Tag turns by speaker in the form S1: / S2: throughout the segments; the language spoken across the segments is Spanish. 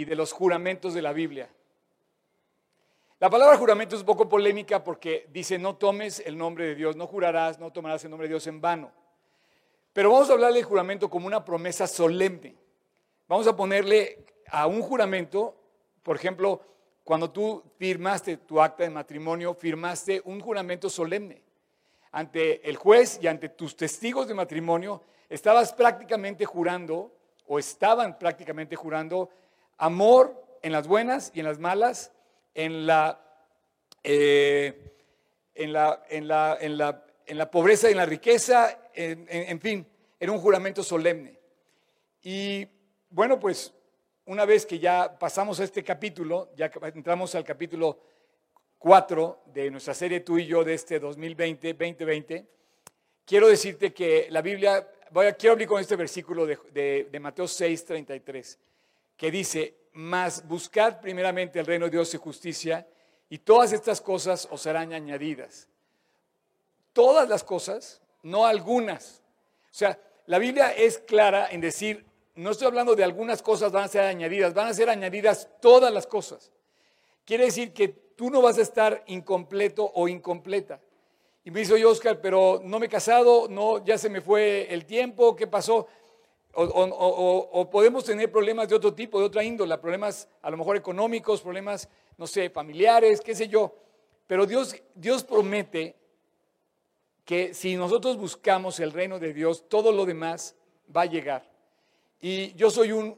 S1: y de los juramentos de la Biblia. La palabra juramento es un poco polémica porque dice no tomes el nombre de Dios, no jurarás, no tomarás el nombre de Dios en vano. Pero vamos a hablar del juramento como una promesa solemne. Vamos a ponerle a un juramento, por ejemplo, cuando tú firmaste tu acta de matrimonio, firmaste un juramento solemne. Ante el juez y ante tus testigos de matrimonio, estabas prácticamente jurando, o estaban prácticamente jurando, amor en las buenas y en las malas, en la, eh, en la, en la, en la, en la pobreza y en la riqueza, en, fin, era un juramento solemne. Y bueno, pues una vez que ya pasamos a este capítulo, ya entramos al capítulo 4 de nuestra serie Tú y yo de este 2020, 2020, quiero decirte que la Biblia, voy a, quiero abrir con este versículo de, de, de Mateo 6, 33, que dice, mas buscad primeramente el reino de Dios y justicia, y todas estas cosas os serán añadidas. Todas las cosas, no algunas. O sea, la Biblia es clara en decir, no estoy hablando de algunas cosas van a ser añadidas, van a ser añadidas todas las cosas. Quiere decir que tú no vas a estar incompleto o incompleta. Y me dice, oye Oscar, pero no me he casado, no, ya se me fue el tiempo, ¿qué pasó? O, podemos tener problemas de otro tipo, de otra índole, problemas a lo mejor económicos, problemas, no sé, familiares, qué sé yo. Pero Dios, Dios promete que si nosotros buscamos el reino de Dios, todo lo demás va a llegar. Y yo soy un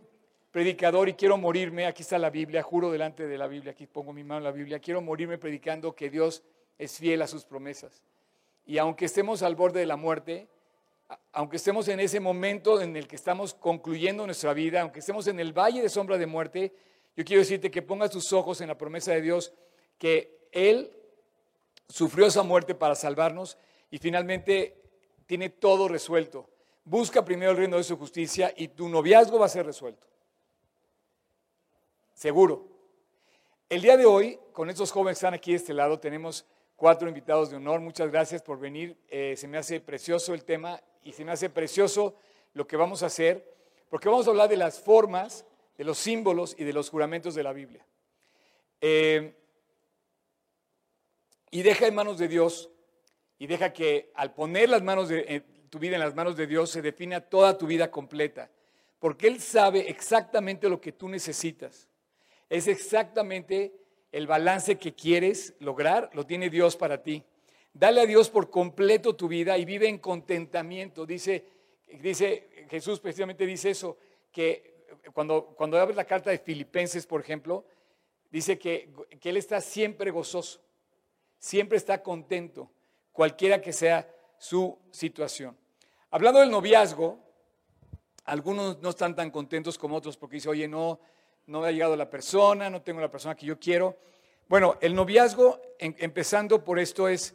S1: predicador y quiero morirme, aquí está la Biblia, juro delante de la Biblia, aquí pongo mi mano en la Biblia, quiero morirme predicando que Dios es fiel a sus promesas. Y aunque estemos al borde de la muerte, aunque estemos en ese momento en el que estamos concluyendo nuestra vida, aunque estemos en el valle de sombra de muerte, yo quiero decirte que pongas tus ojos en la promesa de Dios, que Él sufrió esa muerte para salvarnos y finalmente tiene todo resuelto. Busca primero el reino de su justicia y tu noviazgo va a ser resuelto. Seguro. El día de hoy, con estos jóvenes que están aquí de este lado, tenemos cuatro invitados de honor. Muchas gracias por venir. Eh, se me hace precioso el tema y se me hace precioso lo que vamos a hacer, porque vamos a hablar de las formas, de los símbolos y de los juramentos de la Biblia. Eh, y deja en manos de Dios, y deja que al poner las manos de, eh, tu vida en las manos de Dios se defina toda tu vida completa, porque Él sabe exactamente lo que tú necesitas. Es exactamente el balance que quieres lograr, lo tiene Dios para ti. Dale a Dios por completo tu vida y vive en contentamiento. Dice, dice Jesús precisamente dice eso, que cuando, cuando abres la carta de Filipenses, por ejemplo, dice que, que Él está siempre gozoso, siempre está contento, cualquiera que sea su situación. Hablando del noviazgo, algunos no están tan contentos como otros porque dice, oye, no, no ha llegado la persona, no tengo la persona que yo quiero. Bueno, el noviazgo, empezando por esto, es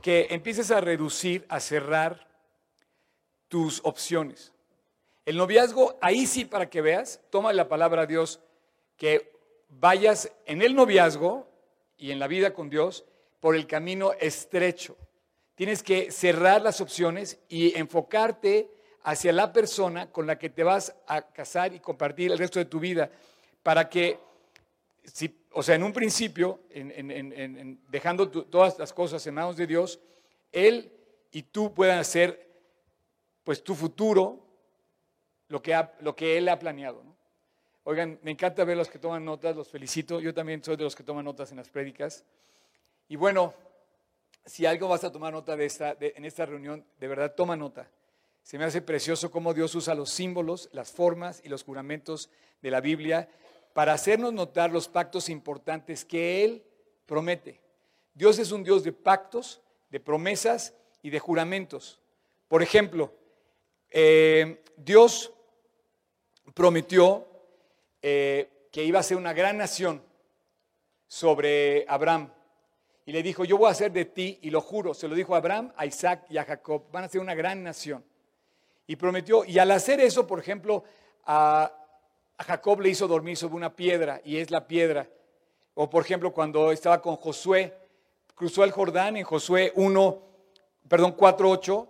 S1: que empieces a reducir, a cerrar tus opciones. El noviazgo, ahí sí para que veas, toma la palabra de Dios, que vayas en el noviazgo y en la vida con Dios por el camino estrecho. Tienes que cerrar las opciones y enfocarte hacia la persona con la que te vas a casar y compartir el resto de tu vida, para que, o sea, en un principio, dejando todas las cosas en manos de Dios, Él y tú puedan hacer, pues, tu futuro, lo que, lo que Él ha planeado. Oigan, me encanta ver los que toman notas, los felicito. Yo también soy de los que toman notas en las prédicas. Y bueno, si algo vas a tomar nota de esta, en esta reunión, de verdad toma nota. Se me hace precioso cómo Dios usa los símbolos, las formas y los juramentos de la Biblia para hacernos notar los pactos importantes que Él promete. Dios es un Dios de pactos, de promesas y de juramentos. Por ejemplo, eh, Dios prometió eh, que iba a ser una gran nación sobre Abraham. Y le dijo, yo voy a hacer de ti, y lo juro, se lo dijo a Abraham, a Isaac y a Jacob, van a ser una gran nación. Y prometió, y al hacer eso, por ejemplo, a, a Jacob le hizo dormir sobre una piedra y es la piedra. O por ejemplo, cuando estaba con Josué, cruzó el Jordán en Josué 1, perdón, 4.8,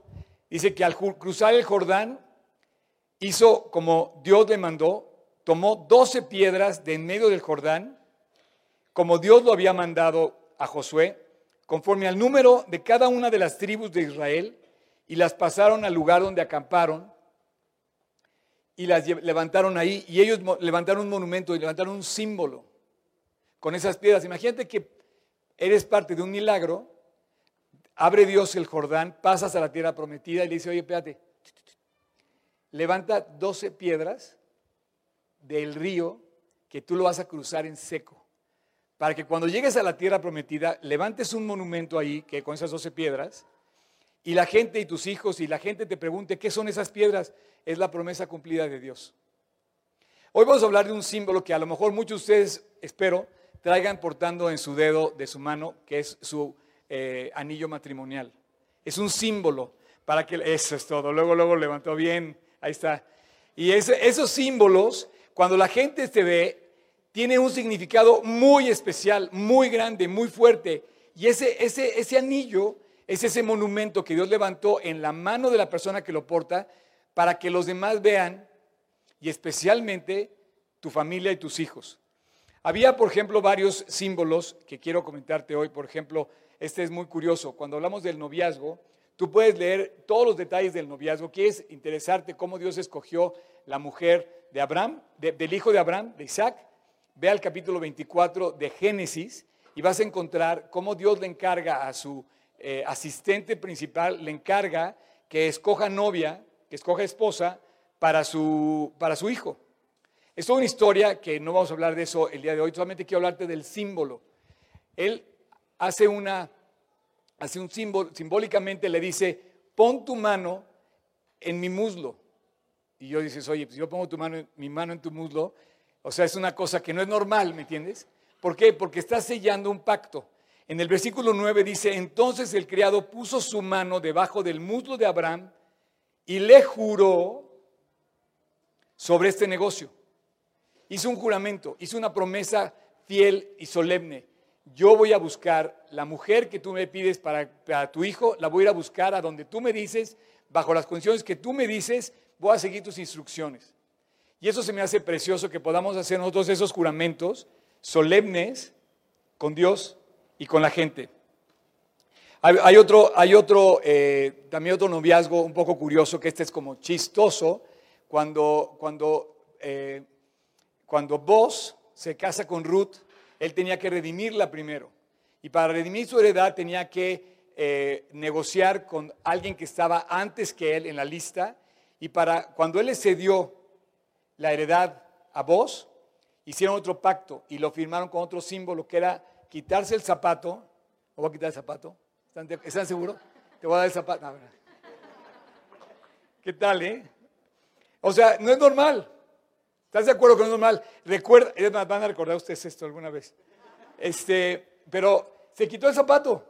S1: dice que al cruzar el Jordán hizo como Dios le mandó, tomó doce piedras de en medio del Jordán, como Dios lo había mandado a Josué, conforme al número de cada una de las tribus de Israel, y las pasaron al lugar donde acamparon, y las levantaron ahí, y ellos levantaron un monumento y levantaron un símbolo con esas piedras. Imagínate que eres parte de un milagro, abre Dios el Jordán, pasas a la tierra prometida y le dice, oye, espérate, levanta 12 piedras del río que tú lo vas a cruzar en seco. Para que cuando llegues a la tierra prometida, levantes un monumento ahí, que con esas 12 piedras, y la gente y tus hijos y la gente te pregunte, ¿qué son esas piedras? Es la promesa cumplida de Dios. Hoy vamos a hablar de un símbolo que a lo mejor muchos de ustedes, espero, traigan portando en su dedo de su mano, que es su eh, anillo matrimonial. Es un símbolo para que, eso es todo, luego, luego levantó bien, ahí está. Y esos símbolos, cuando la gente te ve, tiene un significado muy especial, muy grande, muy fuerte. Y ese, ese, ese anillo es ese monumento que Dios levantó en la mano de la persona que lo porta para que los demás vean, y especialmente tu familia y tus hijos. Había, por ejemplo, varios símbolos que quiero comentarte hoy. Por ejemplo, este es muy curioso. Cuando hablamos del noviazgo, tú puedes leer todos los detalles del noviazgo. Quieres interesarte cómo Dios escogió la mujer de Abraham, del hijo de Abraham, de Isaac. Ve al capítulo 24 de Génesis y vas a encontrar cómo Dios le encarga a su eh, asistente principal, le encarga que escoja novia, que escoja esposa para su, para su hijo. Es toda una historia que no vamos a hablar de eso el día de hoy, solamente quiero hablarte del símbolo. Él hace una, hace un símbolo, simbólicamente le dice, pon tu mano en mi muslo. Y yo dices, oye, pues yo pongo tu mano, mi mano en tu muslo, o sea, es una cosa que no es normal, ¿me entiendes? ¿Por qué? Porque está sellando un pacto. En el versículo 9 dice, entonces el criado puso su mano debajo del muslo de Abraham y le juró sobre este negocio hizo un juramento, hizo una promesa fiel y solemne. Yo voy a buscar la mujer que tú me pides para, tu hijo, la voy a ir a buscar a donde tú me dices, bajo las condiciones que tú me dices, voy a seguir tus instrucciones. Y eso se me hace precioso que podamos hacer nosotros esos juramentos solemnes con Dios y con la gente. Hay, otro, hay otro eh, también otro noviazgo un poco curioso, que este es como chistoso, cuando, cuando eh, cuando vos se casa con Ruth, él tenía que redimirla primero. Y para redimir su heredad tenía que eh, negociar con alguien que estaba antes que él en la lista. Y para cuando él le cedió la heredad a vos, hicieron otro pacto y lo firmaron con otro símbolo que era quitarse el zapato. ¿O voy a quitar el zapato? ¿Están, seguros? Te voy a dar el zapato. ¿Qué tal, eh? O sea, no es normal. ¿Estás de acuerdo con es normal? Recuerda, van a recordar ustedes esto alguna vez. Este, pero se quitó el zapato.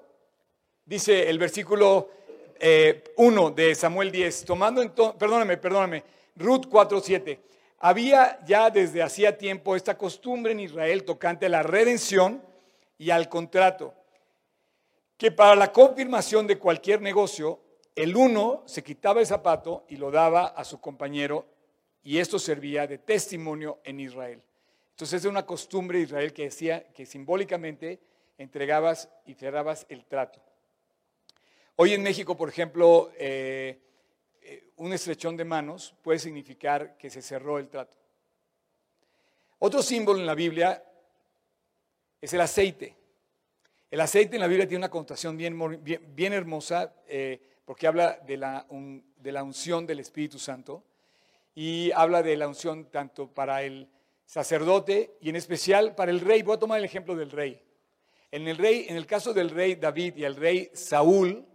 S1: Dice el versículo 1 eh, de Samuel 10, tomando entonces, perdóname, perdóname, Ruth 4.7. Había ya desde hacía tiempo esta costumbre en Israel tocante a la redención y al contrato, que para la confirmación de cualquier negocio, el uno se quitaba el zapato y lo daba a su compañero y esto servía de testimonio en Israel. Entonces es una costumbre de Israel que decía que simbólicamente entregabas y cerrabas el trato. Hoy en México, por ejemplo, eh, eh, un estrechón de manos puede significar que se cerró el trato. Otro símbolo en la Biblia es el aceite. El aceite en la Biblia tiene una connotación bien, bien, hermosa eh, porque habla de la, de la unción del Espíritu Santo y habla de la unción tanto para el sacerdote y en especial para el rey. Voy a tomar el ejemplo del rey. En el, rey, en el caso del rey David y el rey Saúl,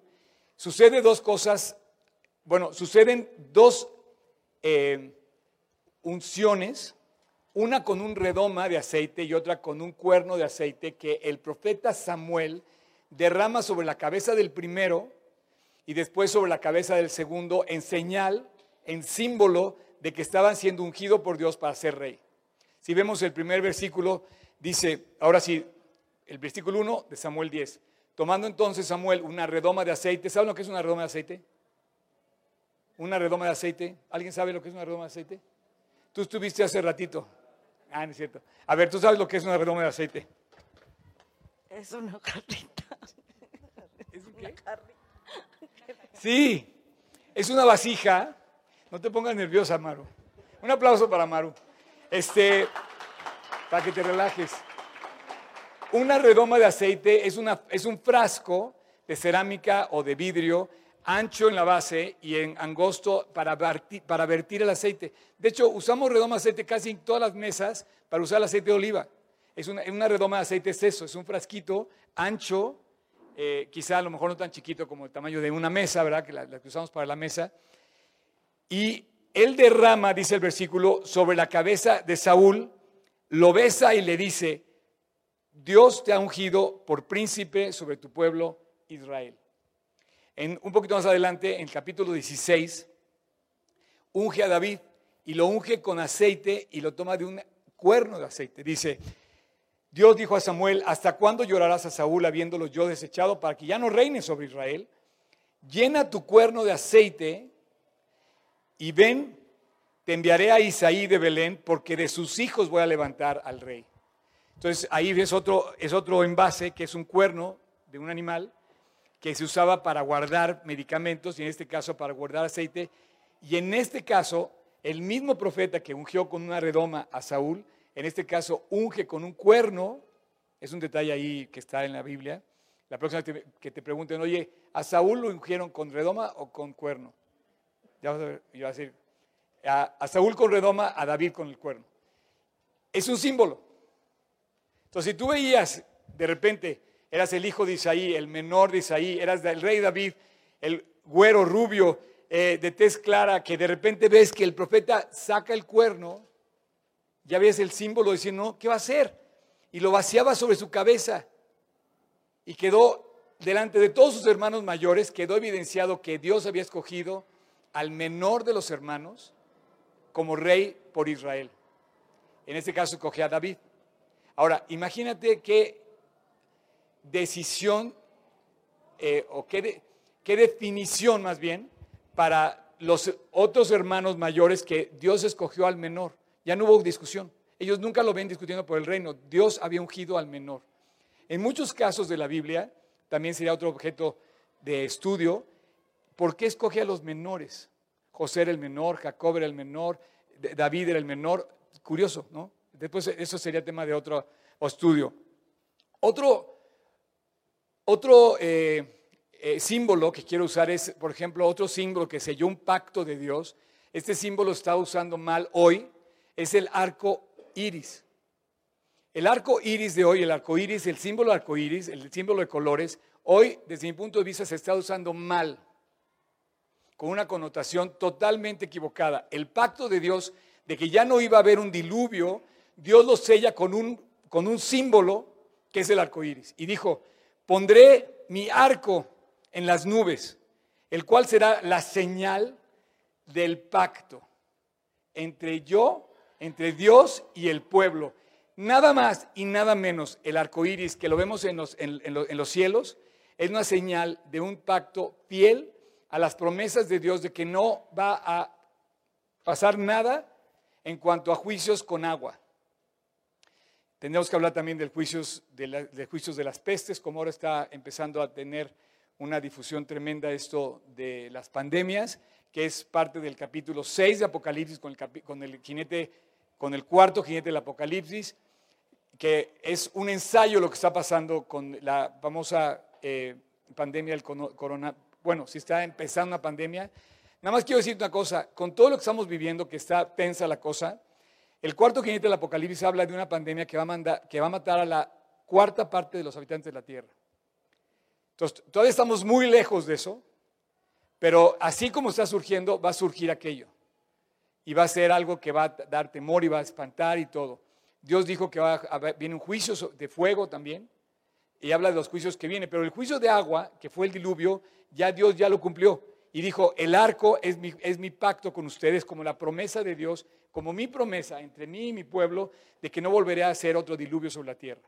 S1: sucede dos cosas, bueno, suceden dos eh, unciones, una con un redoma de aceite y otra con un cuerno de aceite que el profeta Samuel derrama sobre la cabeza del primero y después sobre la cabeza del segundo en señal, en símbolo de que estaban siendo ungidos por Dios para ser rey. Si vemos el primer versículo, dice, ahora sí, el versículo 1 de Samuel 10. Tomando entonces Samuel una redoma de aceite, ¿saben lo que es una redoma de aceite? Una redoma de aceite. ¿Alguien sabe lo que es una redoma de aceite? Tú estuviste hace ratito. Ah, no es cierto. A ver, ¿tú sabes lo que es una redoma de aceite?
S2: Es una carrita.
S1: ¿Es un qué?
S2: carrita.
S1: Sí, es una vasija. No te pongas nerviosa, Maru. Un aplauso para Maru. Este, para que te relajes. Una redoma de aceite es, una, es un frasco de cerámica o de vidrio ancho en la base y en angosto para, verti- para vertir el aceite. De hecho, usamos redoma de aceite casi en todas las mesas para usar el aceite de oliva. Es una, redoma de aceite es eso, es un frasquito ancho, eh, quizá a lo mejor no tan chiquito como el tamaño de una mesa, ¿verdad? Que la que usamos para la mesa. Y él derrama, dice el versículo, sobre la cabeza de Saúl, lo besa y le dice, Dios te ha ungido por príncipe sobre tu pueblo Israel. Un poquito más adelante, en el capítulo 16, unge a David y lo unge con aceite y lo toma de un cuerno de aceite. Dice, Dios dijo a Samuel, ¿hasta cuándo llorarás a Saúl habiéndolo yo desechado para que ya no reine sobre Israel? Llena tu cuerno de aceite y ven, te enviaré a Isaí de Belén porque de sus hijos voy a levantar al rey. Entonces ahí es otro, es otro envase que es un cuerno de un animal que se usaba para guardar medicamentos y en este caso para guardar aceite. Y en este caso, el mismo profeta que ungió con una redoma a Saúl, en este caso unge con un cuerno, es un detalle ahí que está en la Biblia. La próxima vez que te- pregunten, oye, ¿a Saúl lo ungieron con redoma o con cuerno? Ya vas a ver, yo voy a decir, a, a Saúl con redoma, a David con el cuerno. Es un símbolo. Entonces, si tú veías de repente, eras el hijo de Isaí, el menor de Isaí, eras el rey David, el güero rubio eh, de tez clara, que de repente ves que el profeta saca el cuerno, ya ves el símbolo diciendo, no, ¿qué va a hacer? Y lo vaciaba sobre su cabeza y quedó delante de todos sus hermanos mayores, quedó evidenciado que Dios había escogido al menor de los hermanos como rey por Israel. En este caso escogió a David. Ahora, imagínate qué decisión eh, o qué, qué definición más bien para los otros hermanos mayores que Dios escogió al menor. Ya no hubo discusión. Ellos nunca lo ven discutiendo por el reino. Dios había ungido al menor. En muchos casos de la Biblia, también sería otro objeto de estudio, ¿por qué escoge a los menores? José era el menor, Jacob era el menor, David era el menor. Curioso, ¿no? Después eso sería tema de otro estudio. Otro, otro eh, eh, símbolo que quiero usar es, por ejemplo, otro símbolo que selló un pacto de Dios. Este símbolo está usando mal hoy, es el arco iris. El arco iris de hoy, el arco iris, el símbolo arco iris, el símbolo de colores, hoy, desde mi punto de vista, se está usando mal, con una connotación totalmente equivocada. El pacto de Dios de que ya no iba a haber un diluvio, Dios lo sella con un, con un símbolo que es el arco iris. Y dijo: Pondré mi arco en las nubes, el cual será la señal del pacto entre yo, entre Dios y el pueblo. Nada más y nada menos el arco iris que lo vemos en los, en- en lo- en los cielos es una señal de un pacto fiel a las promesas de Dios de que no va a pasar nada en cuanto a juicios con agua. Tendremos que hablar también del juicios de, la- de juicios de las pestes, como ahora está empezando a tener una difusión tremenda esto de las pandemias, que es parte del capítulo 6 de Apocalipsis con el, con el jinete, con el cuarto jinete del Apocalipsis, que es un ensayo lo que está pasando con la famosa eh, pandemia del corona. Bueno, si está empezando una pandemia, nada más quiero decir una cosa, con todo lo que estamos viviendo, que está tensa la cosa, el cuarto jinete del Apocalipsis habla de una pandemia que va a, mandar- que va a matar a la cuarta parte de los habitantes de la tierra. Entonces, todavía estamos muy lejos de eso, pero así como está surgiendo, va a surgir aquello. Y va a ser algo que va a dar temor y va a espantar y todo. Dios dijo que va a viene un juicio de fuego también, y habla de los juicios que vienen, pero el juicio de agua, que fue el diluvio, ya Dios ya lo cumplió. Y dijo, el arco es mi, pacto con ustedes, como la promesa de Dios, como mi promesa entre mí y mi pueblo, de que no volveré a hacer otro diluvio sobre la tierra.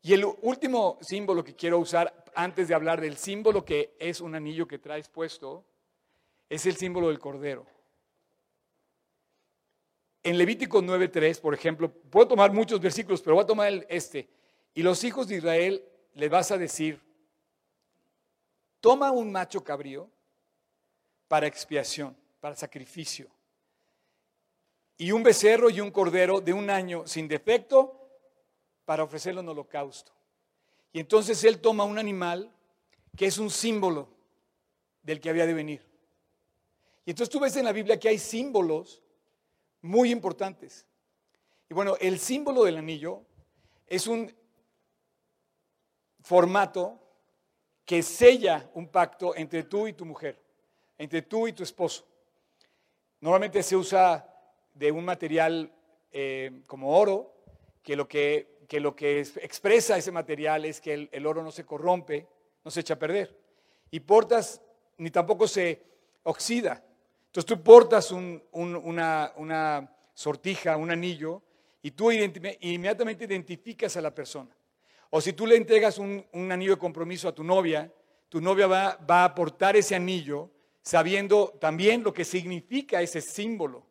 S1: Y el último símbolo que quiero usar antes de hablar del símbolo que es un anillo que traes puesto, es el símbolo del cordero. En Levítico 9.3, por ejemplo, puedo tomar muchos versículos, pero voy a tomar este. Y los hijos de Israel le vas a decir, toma un macho cabrío para expiación, para sacrificio, y un becerro y un cordero de un año sin defecto para ofrecerlo en holocausto. Y entonces él toma un animal que es un símbolo del que había de venir. Y entonces tú ves en la Biblia que hay símbolos muy importantes. Y bueno, el símbolo del anillo es un formato que sella un pacto entre tú y tu mujer, entre tú y tu esposo. Normalmente se usa de un material eh, como oro, que lo que, lo que expresa ese material es que el, oro no se corrompe, no se echa a perder. Y portas, ni tampoco se oxida. Entonces tú portas una, sortija, un anillo, y tú inmediatamente identificas a la persona. O si tú le entregas un, anillo de compromiso a tu novia, tu novia va, va, a portar ese anillo sabiendo también lo que significa ese símbolo.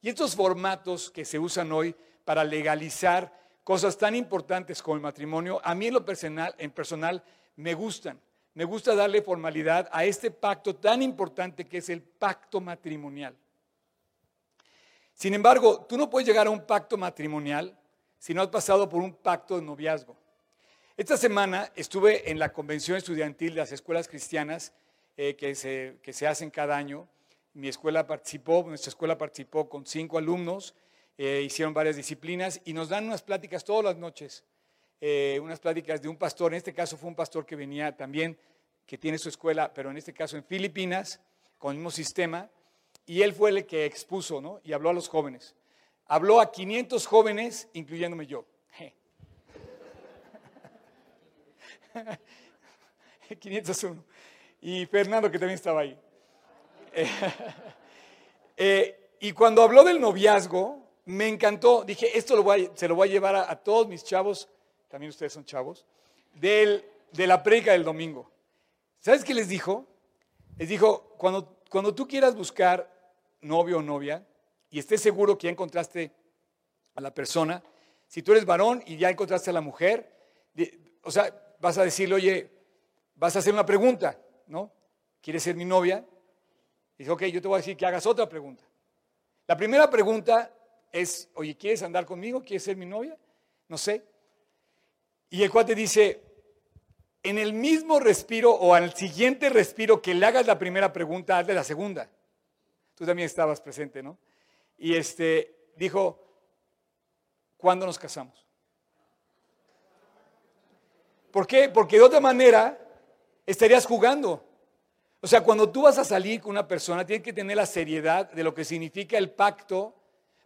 S1: Y estos formatos que se usan hoy para legalizar cosas tan importantes como el matrimonio, a mí en lo personal, en personal me gustan. Me gusta darle formalidad a este pacto tan importante que es el pacto matrimonial. Sin embargo, tú no puedes llegar a un pacto matrimonial si no has pasado por un pacto de noviazgo. Esta semana estuve en la convención estudiantil de las escuelas cristianas eh, que, se, que se hacen cada año mi escuela participó, nuestra escuela participó con cinco alumnos, eh, hicieron varias disciplinas y nos dan unas pláticas todas las noches, eh, unas pláticas de un pastor, en este caso fue un pastor que venía también, que tiene su escuela, pero en este caso en Filipinas, con el mismo sistema, y él fue el que expuso, ¿no? Y habló a los jóvenes. Habló a 500 jóvenes, incluyéndome yo. 501. Y Fernando, que también estaba ahí. Eh, y cuando habló del noviazgo, me encantó. Dije, esto lo se lo voy a llevar a, todos mis chavos, también ustedes son chavos, de la predica del domingo. ¿Sabes qué les dijo? Les dijo, cuando, cuando tú quieras buscar novio o novia y estés seguro que ya encontraste a la persona, si tú eres varón y ya encontraste a la mujer, o sea, vas a decirle, oye, vas a hacer una pregunta, ¿no? ¿Quieres ser mi novia? Dice, ok, yo te voy a decir que hagas otra pregunta. La primera pregunta es, oye, ¿quieres andar conmigo? ¿Quieres ser mi novia? No sé. Y el cuate dice, en el mismo respiro o al siguiente respiro que le hagas la primera pregunta, hazle la segunda. Tú también estabas presente, ¿no? Y este dijo, ¿cuándo nos casamos? ¿Por qué? Porque de otra manera estarías jugando. O sea, cuando tú vas a salir con una persona, tienes que tener la seriedad de lo que significa el pacto,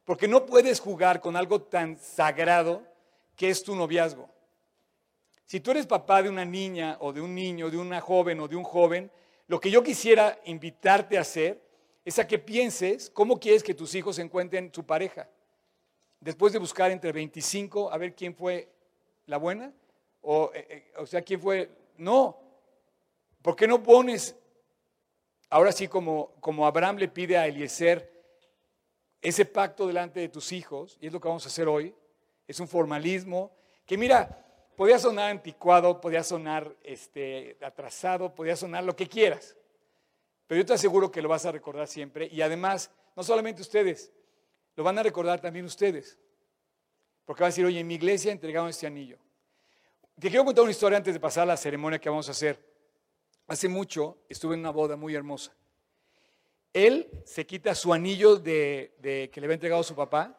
S1: porque no puedes jugar con algo tan sagrado que es tu noviazgo. Si tú eres papá de una niña o de un niño, de una joven o de un joven, lo que yo quisiera invitarte a hacer es a que pienses cómo quieres que tus hijos encuentren su pareja. Después de buscar entre 25 a ver quién fue la buena, o, eh, eh, o sea, quién fue... No, ¿por qué no pones Ahora sí, como, como Abraham le pide a Eliezer ese pacto delante de tus hijos, y es lo que vamos a hacer hoy, es un formalismo que mira, podía sonar anticuado, podía sonar este, atrasado, podía sonar lo que quieras, pero yo te aseguro que lo vas a recordar siempre y además, no solamente ustedes, lo van a recordar también ustedes, porque va a decir, oye, en mi iglesia entregaron este anillo. Te quiero contar una historia antes de pasar a la ceremonia que vamos a hacer. Hace mucho estuve en una boda muy hermosa. Él se quita su anillo de, que le había entregado su papá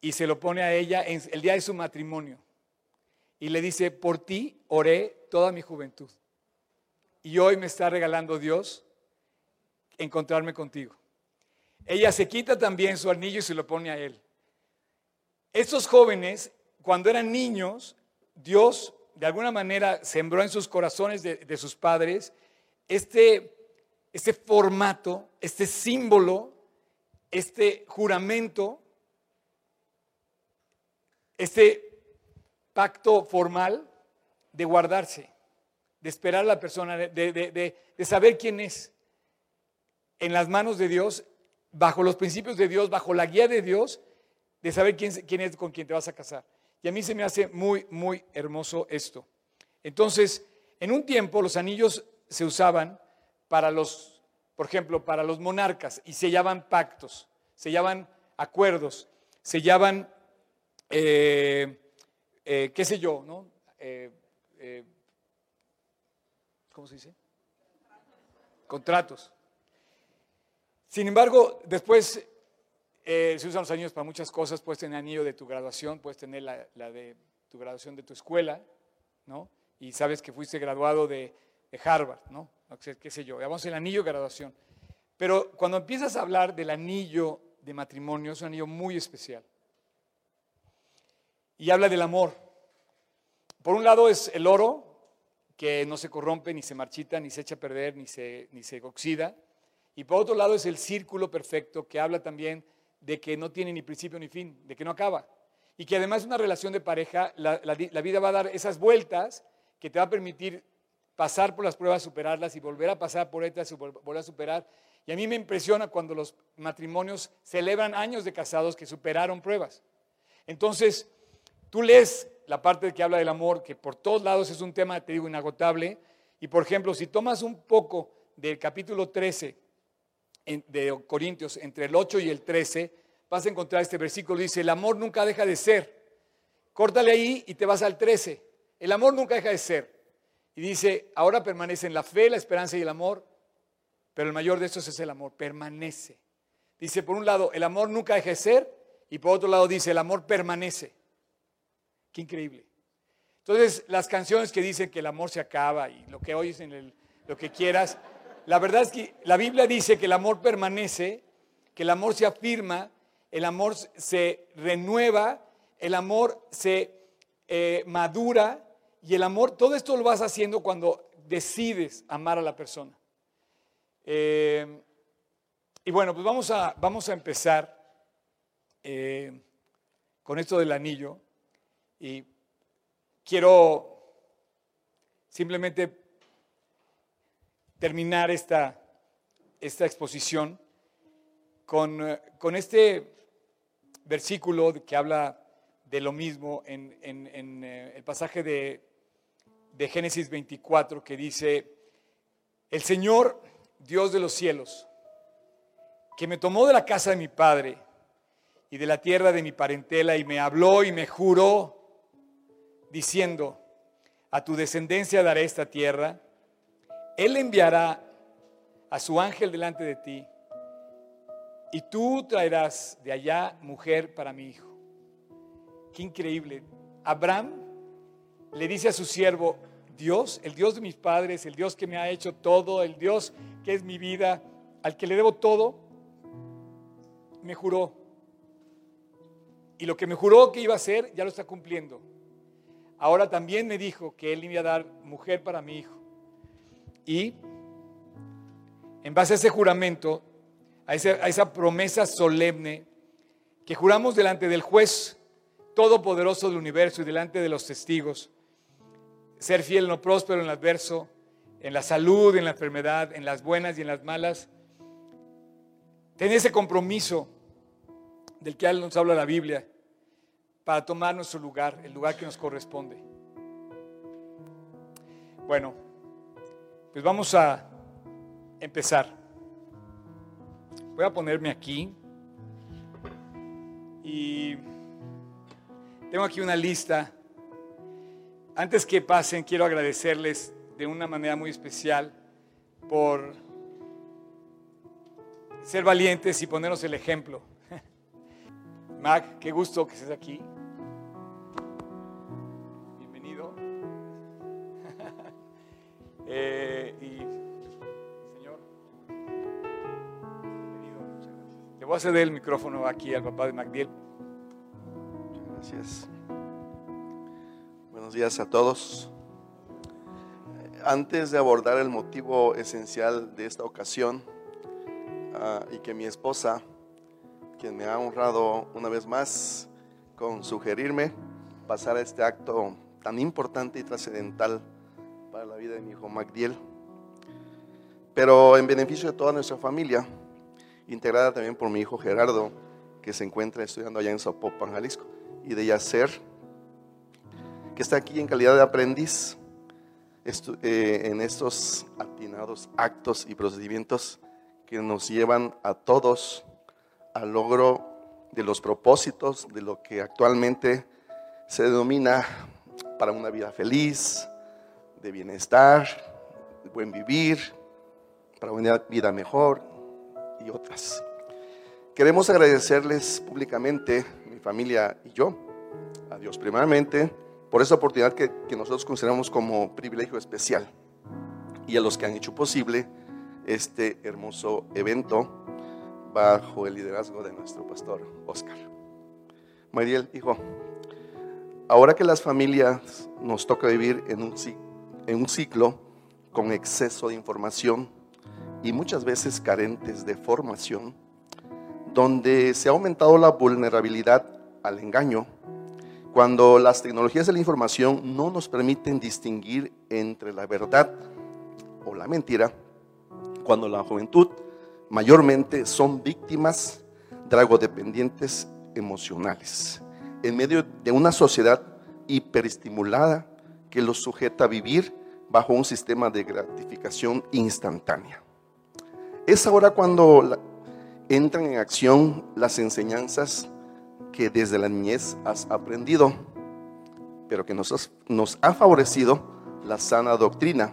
S1: y se lo pone a ella en el día de su matrimonio. Y le dice, por ti oré toda mi juventud. Y hoy me está regalando Dios encontrarme contigo. Ella se quita también su anillo y se lo pone a él. Estos jóvenes, cuando eran niños, Dios de alguna manera sembró en sus corazones de, sus padres este, este formato, este símbolo, este juramento, este pacto formal de guardarse, de esperar a la persona, de, de, saber quién es. En las manos de Dios bajo los principios de Dios, bajo la guía de Dios, de saber quién, quién es con quien te vas a casar. Y a mí se me hace muy, muy hermoso esto. Entonces, en un tiempo los anillos se usaban para los, por ejemplo, para los monarcas y sellaban pactos, sellaban acuerdos, sellaban, eh, eh, qué sé yo, ¿no? Eh, ¿Cómo se dice? Contratos. Sin embargo, después se usan los anillos para muchas cosas. Puedes tener anillo de tu graduación, puedes tener la, de tu graduación de tu escuela, ¿no? y sabes que fuiste graduado de, Harvard, ¿no? ¿Qué sé yo? Llamamos el anillo de graduación. Pero cuando empiezas a hablar del anillo de matrimonio, es un anillo muy especial. Y habla del amor. Por un lado es el oro, que no se corrompe, ni se marchita, ni se echa a perder, ni se, ni se oxida. Y por otro lado es el círculo perfecto, que habla también de que no tiene ni principio ni fin, de que no acaba. Y que además una relación de pareja, la, la vida va a dar esas vueltas que te va a permitir pasar por las pruebas, superarlas y volver a pasar por otras y volver a superar. Y a mí me impresiona cuando los matrimonios celebran años de casados que superaron pruebas. Entonces, tú lees la parte que habla del amor, que por todos lados es un tema, te digo, inagotable. Y por ejemplo, si tomas un poco del capítulo 13 de Corintios, entre el 8 y el 13, vas a encontrar este versículo, dice, el amor nunca deja de ser. Córtale ahí y te vas al 13. El amor nunca deja de ser. Y dice, ahora permanece en la fe, la esperanza y el amor, pero el mayor de estos es el amor, permanece. Dice, por un lado, el amor nunca deja de ser, y por otro lado dice, el amor permanece. Qué increíble. Entonces, las canciones que dicen que el amor se acaba y lo que oyes en el, lo que quieras, la verdad es que la Biblia dice que el amor permanece, que el amor se afirma, el amor se renueva, el amor se eh, madura y el amor, todo esto lo vas haciendo cuando decides amar a la persona. Eh, y bueno, pues vamos a, vamos a empezar eh, con esto del anillo. Y quiero simplemente terminar esta, esta exposición con, eh, con este versículo que habla de lo mismo en, el pasaje de de Génesis 24 que dice, el Señor, Dios de los cielos, que me tomó de la casa de mi padre y de la tierra de mi parentela y me habló y me juró, diciendo, a tu descendencia daré esta tierra, Él enviará a su ángel delante de ti y tú traerás de allá mujer para mi hijo. Qué increíble. Abraham le dice a su siervo, Dios, el Dios de mis padres, el Dios que me ha hecho todo, el Dios que es mi vida, al que le debo todo, me juró. Y lo que me juró que iba a hacer, ya lo está cumpliendo. Ahora también me dijo que él iba a dar mujer para mi hijo. Y en base a ese juramento, a esa, promesa solemne que juramos delante del juez todopoderoso del universo y delante de los testigos, ser fiel en lo próspero, en lo adverso, en la salud, en la enfermedad, en las buenas y en las malas. Tener ese compromiso del que nos habla la Biblia para tomar nuestro lugar, el lugar que nos corresponde. Bueno, pues vamos a empezar. Voy a ponerme aquí y tengo aquí una lista antes que pasen, quiero agradecerles de una manera muy especial por ser valientes y ponernos el ejemplo. Mac, qué gusto que estés aquí. Voy a ceder el micrófono aquí al papá de Magdiel.
S3: Gracias días a todos. Antes de abordar el motivo esencial de esta ocasión ah, y que mi esposa, quien me ha honrado una vez más con sugerirme pasar a este acto tan importante y trascendental para la vida de mi hijo Magdiel, pero en beneficio de toda nuestra familia, integrada también por mi hijo Gerardo, que se encuentra estudiando allá en Zapopan, Jalisco, y de Yacer, que está aquí en calidad de aprendiz eh, en estos atinados actos y procedimientos que nos llevan a todos al logro de los propósitos de lo que actualmente se denomina para una vida feliz, de bienestar, de buen vivir, para una vida mejor otras. Queremos agradecerles públicamente, mi familia y yo, a Dios primeramente, por esa oportunidad que, que nosotros consideramos como privilegio especial y a los que han hecho posible este hermoso evento bajo el liderazgo de nuestro pastor Oscar. Mariel, hijo, ahora que las familias nos toca vivir en un, en un ciclo con exceso de información y muchas veces carentes de formación, donde se ha aumentado la vulnerabilidad al engaño, cuando las tecnologías de la información no nos permiten distinguir entre la verdad o la mentira, cuando la juventud mayormente son víctimas dragodependientes emocionales, en medio de una sociedad hiperestimulada que los sujeta a vivir bajo un sistema de gratificación instantánea. Es ahora cuando entran en acción las enseñanzas que desde la niñez has aprendido, pero que nos, ha favorecido la sana doctrina,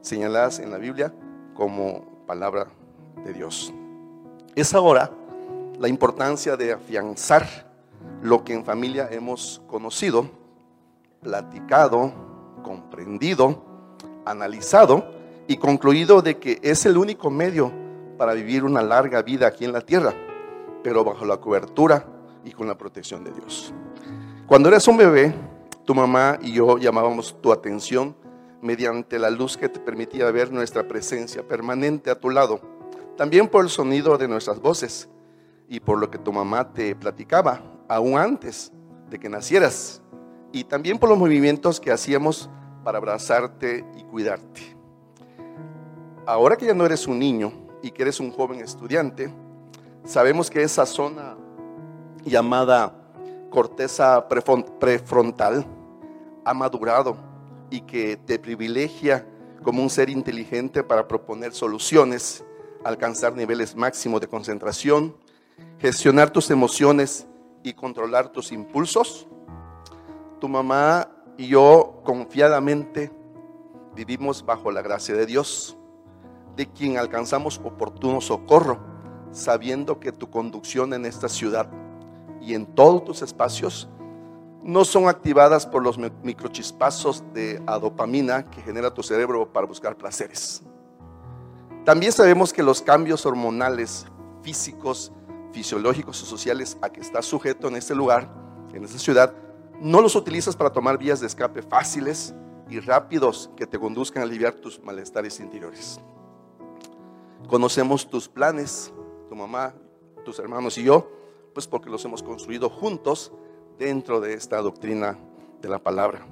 S3: señaladas en la Biblia como palabra de Dios. Es ahora la importancia de afianzar lo que en familia hemos conocido, platicado, comprendido, analizado y concluido de que es el único medio para vivir una larga vida aquí en la tierra, pero bajo la cobertura y con la protección de Dios. Cuando eras un bebé, tu mamá y yo llamábamos tu atención mediante la luz que te permitía ver nuestra presencia permanente a tu lado también por el sonido de nuestras voces y por lo que tu mamá te platicaba aún antes de que nacieras. Y también por los movimientos que hacíamos para abrazarte y cuidarte. Ahora que ya no eres un niño y que eres un joven estudiante, sabemos que esa zona llamada corteza prefrontal ha madurado y que te privilegia como un ser inteligente para proponer soluciones alcanzar niveles máximos de concentración, gestionar tus emociones y controlar tus impulsos. Tu mamá y yo confiadamente vivimos bajo la gracia de Dios, de quien alcanzamos oportuno socorro, sabiendo que tu conducción en esta ciudad y en todos tus espacios no son activadas por los microchispazos de dopamina que genera tu cerebro para buscar placeres. También sabemos que los cambios hormonales, físicos, fisiológicos o sociales a que estás sujeto en este lugar, en esta ciudad, no los utilizas para tomar vías de escape fáciles y rápidos que te conduzcan a aliviar tus malestares interiores. Conocemos tus planes, tu mamá, tus hermanos y yo, pues porque los hemos construido juntos dentro de esta doctrina de la palabra.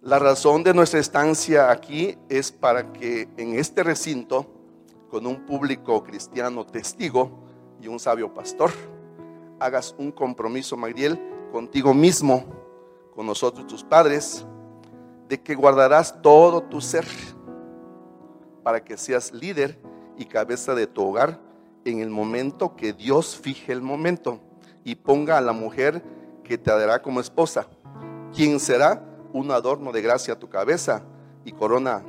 S3: La razón de nuestra estancia aquí es para que en este recinto con un público cristiano testigo y un sabio pastor. Hagas un compromiso, Magriel, contigo mismo, con nosotros tus padres, de que guardarás todo tu ser para que seas líder y cabeza de tu hogar en el momento que Dios fije el momento y ponga a la mujer que te dará como esposa, quien será un adorno de gracia a tu cabeza y corona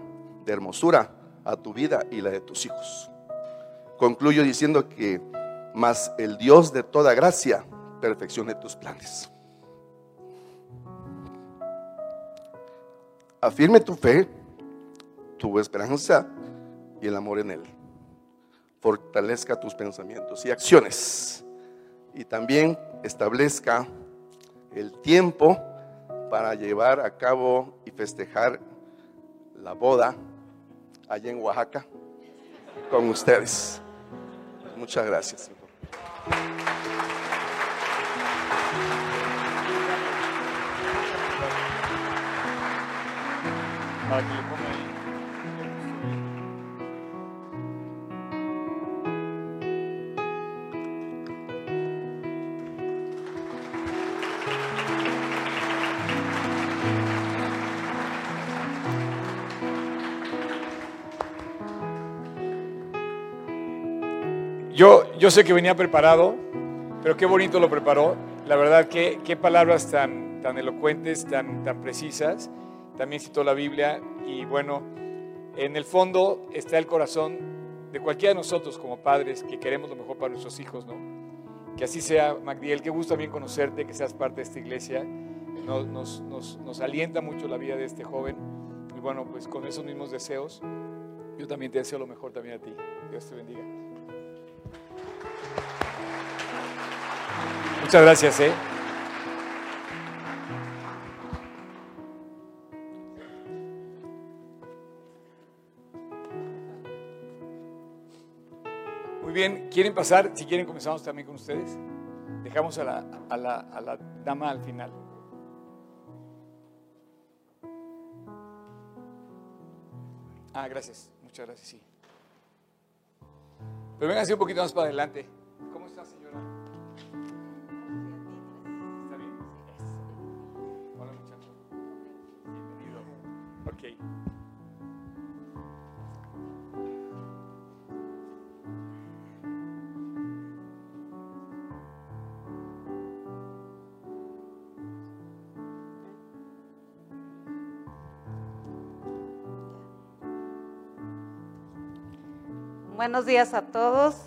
S3: de hermosura a tu vida y la de tus hijos. Concluyo diciendo que más el Dios de toda gracia perfeccione tus planes. Afirme tu fe, tu esperanza y el amor en Él. Fortalezca tus pensamientos y acciones. Y también establezca el tiempo para llevar a cabo y festejar la boda allá en Oaxaca con ustedes. Muchas gracias.
S1: Yo, yo sé que venía preparado, pero qué bonito lo preparó. La verdad, qué, qué palabras tan, tan elocuentes, tan, tan precisas. También citó la Biblia y bueno, en el fondo está el corazón de cualquiera de nosotros como padres que queremos lo mejor para nuestros hijos, ¿no? Que así sea, Magdiel, qué gusto también conocerte, que seas parte de esta iglesia. Nos, nos, nos, nos alienta mucho la vida de este joven. Y bueno, pues con esos mismos deseos, yo también te deseo lo mejor también a ti. Dios te bendiga. Muchas gracias, ¿eh? Muy bien, ¿quieren pasar? Si quieren, comenzamos también con ustedes. Dejamos a la, a la, a la dama al final. Ah, gracias, muchas gracias, sí. Pero vengan así un poquito más para adelante.
S2: Buenos días a todos.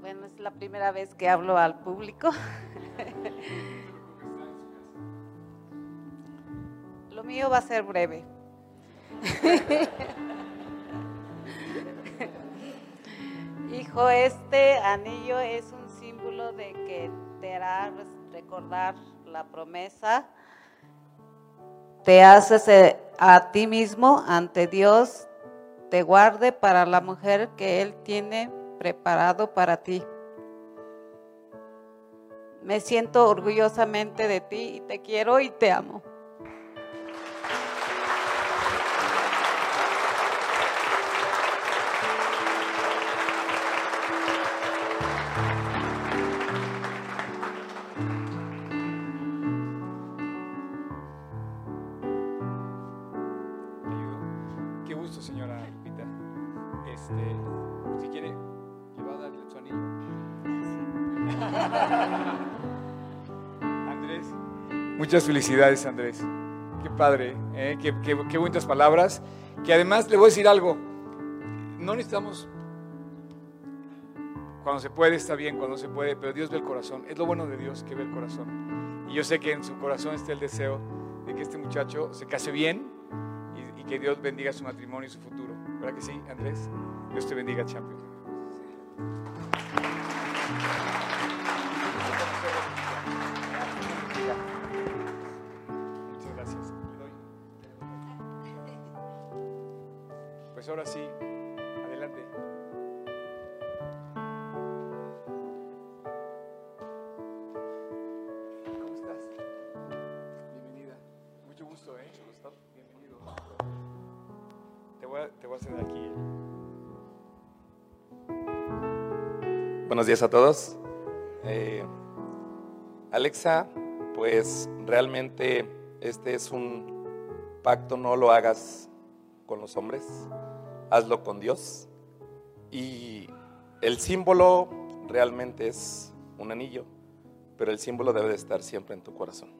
S2: Bueno, es la primera vez que hablo al público. Lo mío va a ser breve. Hijo, este anillo es un símbolo de que te hará recordar la promesa te haces eh, a ti mismo ante Dios, te guarde para la mujer que Él tiene preparado para ti. Me siento orgullosamente de ti y te quiero y te amo.
S1: Muchas felicidades, Andrés. Qué padre, ¿eh? qué, qué- qué bonitas palabras. Que además le voy a decir algo. No necesitamos. Cuando se puede, está bien, cuando se puede, pero Dios ve el corazón. Es lo bueno de Dios que ve el corazón. Y yo sé que en su corazón está el deseo de que este muchacho se case bien y, y que Dios bendiga su matrimonio y su futuro. ¿Verdad que sí, Andrés? Dios te bendiga, champion. Ahora sí, adelante. ¿Cómo estás? Bienvenida. Mucho gusto, ¿eh? Bienvenido. Te voy a, te voy a hacer aquí.
S4: Buenos días a todos. Eh, Alexa, pues realmente este es un pacto, no lo hagas con los hombres, hazlo con Dios. Y el símbolo realmente es un anillo, pero el símbolo debe de estar siempre en tu corazón.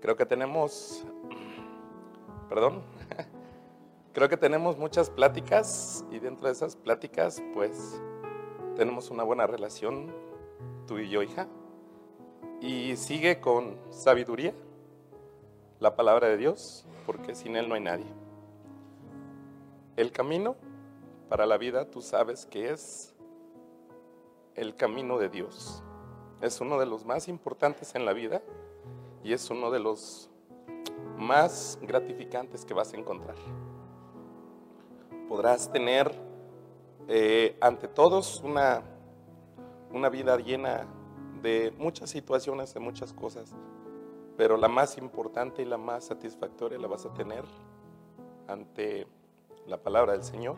S4: Creo que tenemos, perdón, creo que tenemos muchas pláticas y dentro de esas pláticas, pues tenemos una buena relación, tú y yo, hija, y sigue con sabiduría la palabra de Dios, porque sin Él no hay nadie. El camino para la vida, tú sabes que es el camino de Dios. Es uno de los más importantes en la vida y es uno de los más gratificantes que vas a encontrar. Podrás tener eh, ante todos una, una vida llena de muchas situaciones, de muchas cosas, pero la más importante y la más satisfactoria la vas a tener ante la palabra del Señor,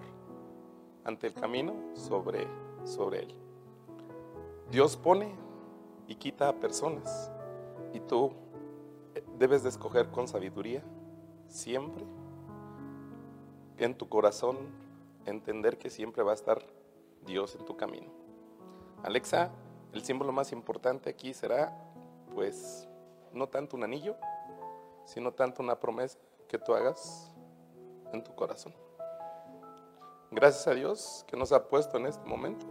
S4: ante el camino sobre, sobre Él. Dios pone y quita a personas y tú debes de escoger con sabiduría siempre en tu corazón entender que siempre va a estar Dios en tu camino. Alexa, el símbolo más importante aquí será, pues, no tanto un anillo, sino tanto una promesa que tú hagas en tu corazón. Gracias a Dios que nos ha puesto en este momento.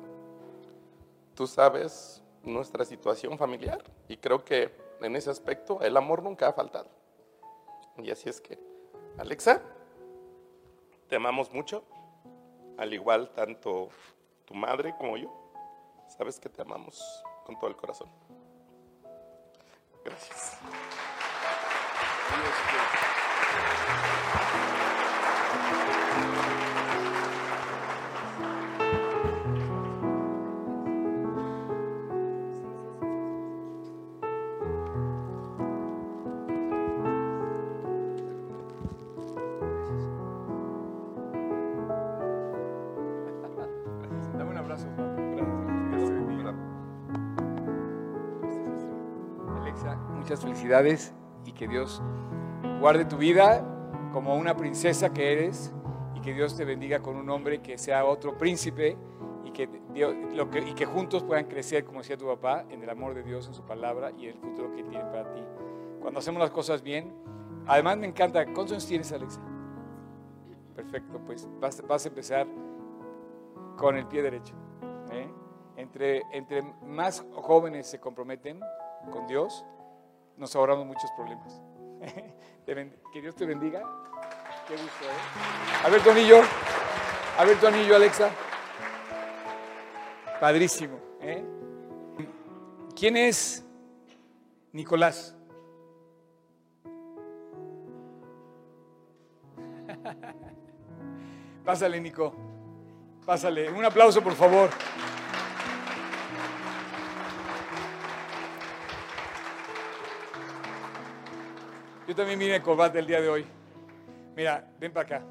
S4: Tú sabes nuestra situación familiar y creo que en ese aspecto el amor nunca ha faltado. Y así es que, Alexa, te amamos mucho, al igual tanto tu madre como yo. Sabes que te amamos con todo el corazón. Gracias.
S1: Felicidades y que Dios guarde tu vida como una princesa que eres y que Dios te bendiga con un hombre que sea otro príncipe y que, Dios- lo que- y que juntos puedan crecer, como decía tu papá, en el amor de Dios, en su palabra y el futuro que tiene para ti. Cuando hacemos las cosas bien, además me encanta, ¿cuántos años tienes Alexa? Perfecto, pues vas, vas a empezar con el pie derecho. ¿eh? Entre, entre más jóvenes se comprometen con Dios, nos ahorramos muchos problemas. Que Dios te bendiga. Qué gusto, ¿eh? A ver tu anillo. A ver tu anillo, Alexa. Padrísimo. ¿eh? ¿Quién es Nicolás? Pásale, Nico. Pásale. Un aplauso, por favor. Yo también vine en corbata el día de hoy. Mira, ven para acá.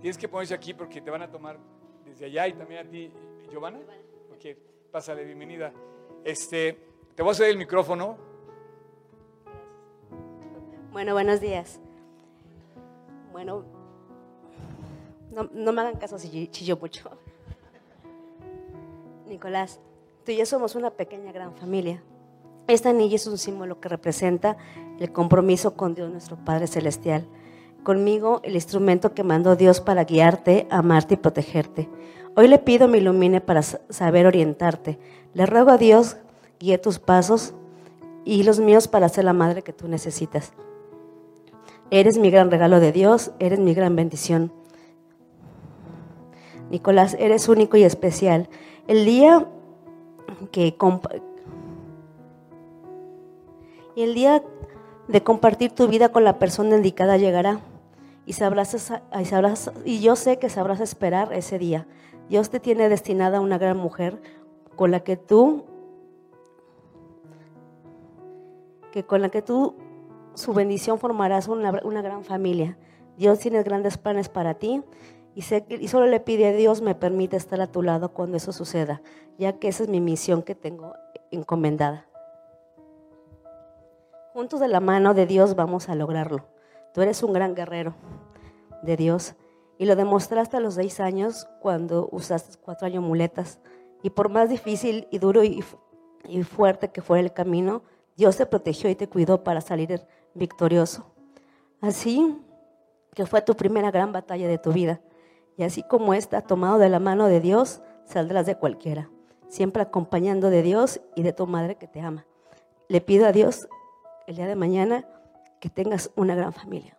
S1: Tienes que ponerse aquí porque te van a tomar desde allá y también a ti, Giovanna. Ok, pásale, bienvenida. Este, te voy a hacer el micrófono.
S5: Bueno, buenos días. Bueno, no, no me hagan caso si chillo mucho. Nicolás, tú y yo somos una pequeña gran familia. Esta anilla es un símbolo que representa el compromiso con Dios nuestro Padre Celestial. Conmigo el instrumento que mandó Dios para guiarte, amarte y protegerte. Hoy le pido me ilumine para sa- saber orientarte. Le ruego a Dios guíe tus pasos y los míos para ser la madre que tú necesitas. Eres mi gran regalo de Dios, eres mi gran bendición. Nicolás, eres único y especial. El día que y el día de compartir tu vida con la persona indicada llegará y sabrás, y yo sé que sabrás esperar ese día. Dios te tiene destinada a una gran mujer con la que tú que con la que tú su bendición formarás una, gran familia. Dios tiene grandes planes para ti y, y solo le pide a Dios me permite estar a tu lado cuando eso suceda, ya que esa es mi misión que tengo encomendada. Juntos de la mano de Dios vamos a lograrlo. Tú eres un gran guerrero de Dios y lo demostraste a los seis años cuando usaste cuatro años muletas. Y por más difícil y duro y, y fuerte que fuera el camino, Dios te protegió y te cuidó para salir victorioso. Así que fue tu primera gran batalla de tu vida. Y así como esta, tomado de la mano de Dios, saldrás de cualquiera, siempre acompañando de Dios y de tu madre que te ama. Le pido a Dios el día de mañana que tengas una gran familia.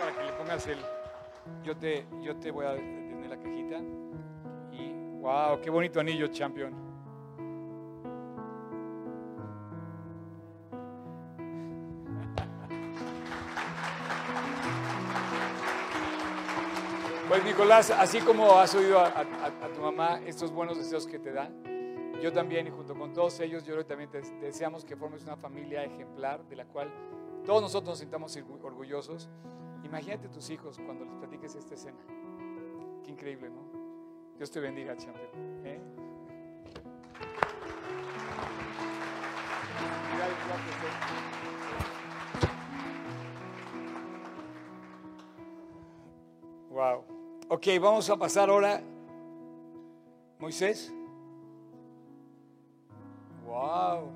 S1: Para que le pongas el. Yo te, yo te voy a tener la cajita. Y. ¡Wow! ¡Qué bonito anillo, champion! Pues Nicolás, así como has oído a, tu mamá estos buenos deseos que te da, yo también y junto con todos ellos, yo también te, deseamos que formes una familia ejemplar de la cual todos nosotros nos sintamos orgu- orgullosos. Imagínate tus hijos cuando les platiques esta escena. Qué increíble, ¿no? Dios te bendiga, champion. ¿eh? Wow. Ok, vamos a pasar ahora. Moisés. Wow.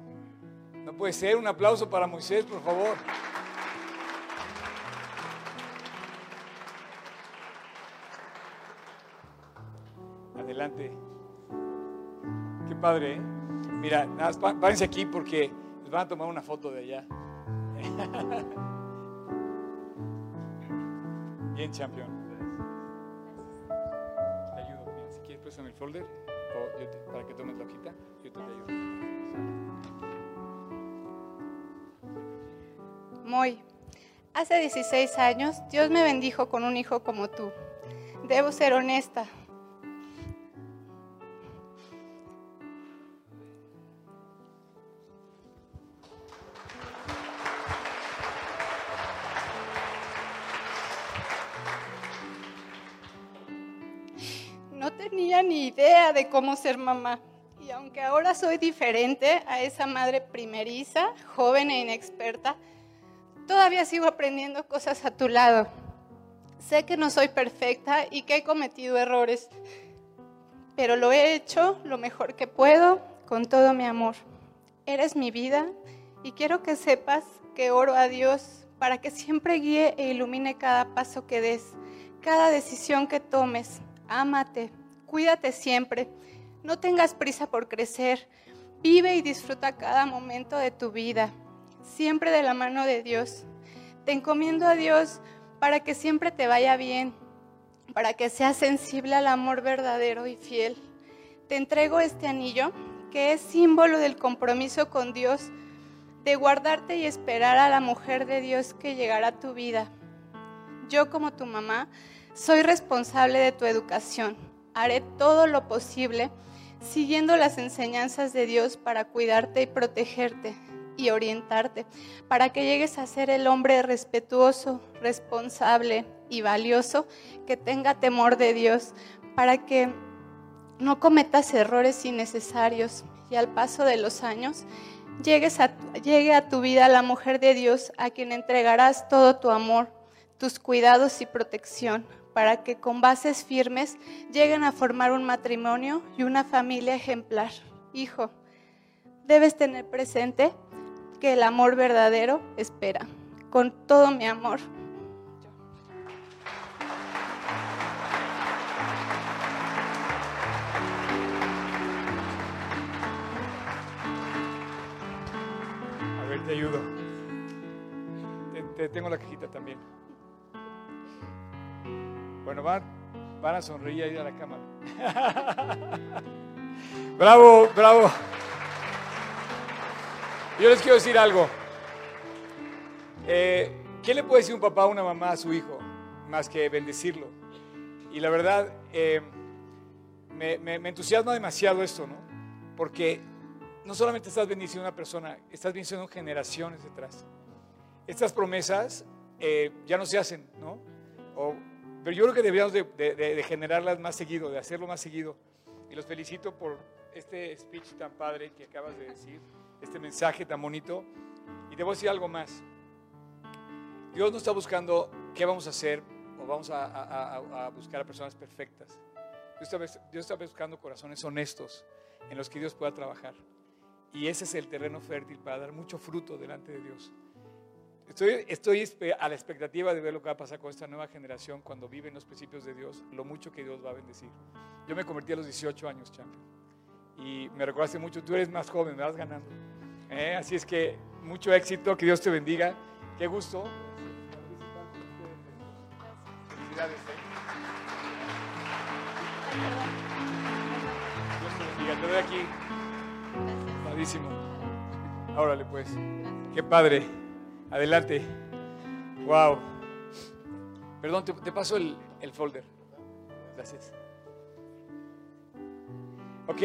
S1: No puede ser. Un aplauso para Moisés, por favor. Adelante. Qué padre, ¿eh? Mira, nada párense aquí porque les van a tomar una foto de allá. Bien, champion. Folder o yo te- para que tomes la hojita. Yo te, ayudo.
S6: Moy, hace 16 años Dios me bendijo con un hijo como tú. Debo ser honesta. De cómo ser mamá. Y aunque ahora soy diferente a esa madre primeriza, joven e inexperta, todavía sigo aprendiendo cosas a tu lado. Sé que no soy perfecta y que he cometido errores, pero lo he hecho lo mejor que puedo con todo mi amor. Eres mi vida y quiero que sepas que oro a Dios para que siempre guíe e ilumine cada paso que des, cada decisión que tomes. Ámate, cuídate siempre, no tengas prisa por crecer, vive y disfruta cada momento de tu vida, siempre de la mano de Dios. Te encomiendo a Dios para que siempre te vaya bien, para que seas sensible al amor verdadero y fiel. Te entrego este anillo que es símbolo del compromiso con Dios, de guardarte y esperar a la mujer de Dios que llegará a tu vida. Yo como tu mamá soy responsable de tu educación. Haré todo lo posible siguiendo las enseñanzas de Dios para cuidarte y protegerte y orientarte, para que llegues a ser el hombre respetuoso, responsable y valioso que tenga temor de Dios, para que no cometas errores innecesarios y al paso de los años llegues a, llegue a tu vida la mujer de Dios a quien entregarás todo tu amor, tus cuidados y protección, para que con bases firmes lleguen a formar un matrimonio y una familia ejemplar. Hijo, debes tener presente que el amor verdadero espera. Con todo mi amor.
S1: A ver, te ayudo. Te, te tengo la cajita también. Bueno, van, van a sonreír ir a la cámara. bravo, bravo. Yo les quiero decir algo. Eh, ¿Qué le puede decir un papá o una mamá a su hijo más que bendecirlo? Y la verdad, eh, me, entusiasma demasiado esto, ¿no? Porque no solamente estás bendiciendo a una persona, estás bendiciendo generaciones detrás. Estas promesas eh, ya no se hacen, ¿no? Pero yo creo que deberíamos de, de- generarlas más seguido, de hacerlo más seguido. Y los felicito por este speech tan padre que acabas de decir, este mensaje tan bonito. Y te voy a decir algo más. Dios no está buscando qué vamos a hacer o vamos a, buscar a personas perfectas. Dios Dios está buscando corazones honestos en los que Dios pueda trabajar. Y ese es el terreno fértil para dar mucho fruto delante de Dios. Estoy, estoy a la expectativa de ver lo que va a pasar con esta nueva generación cuando viven los principios de Dios, lo mucho que Dios va a bendecir. Yo me convertí a los 18 años, champion. Y me recordaste mucho, tú eres más joven, me vas ganando. ¿Eh? Así es que mucho éxito, que Dios te bendiga. Qué gusto. Felicidades. ¿eh? Dios te bendiga. Te doy aquí. Padrísimo. Órale pues. Qué padre. Adelante. Wow. Perdón, te, te paso el, el folder. Gracias. Ok.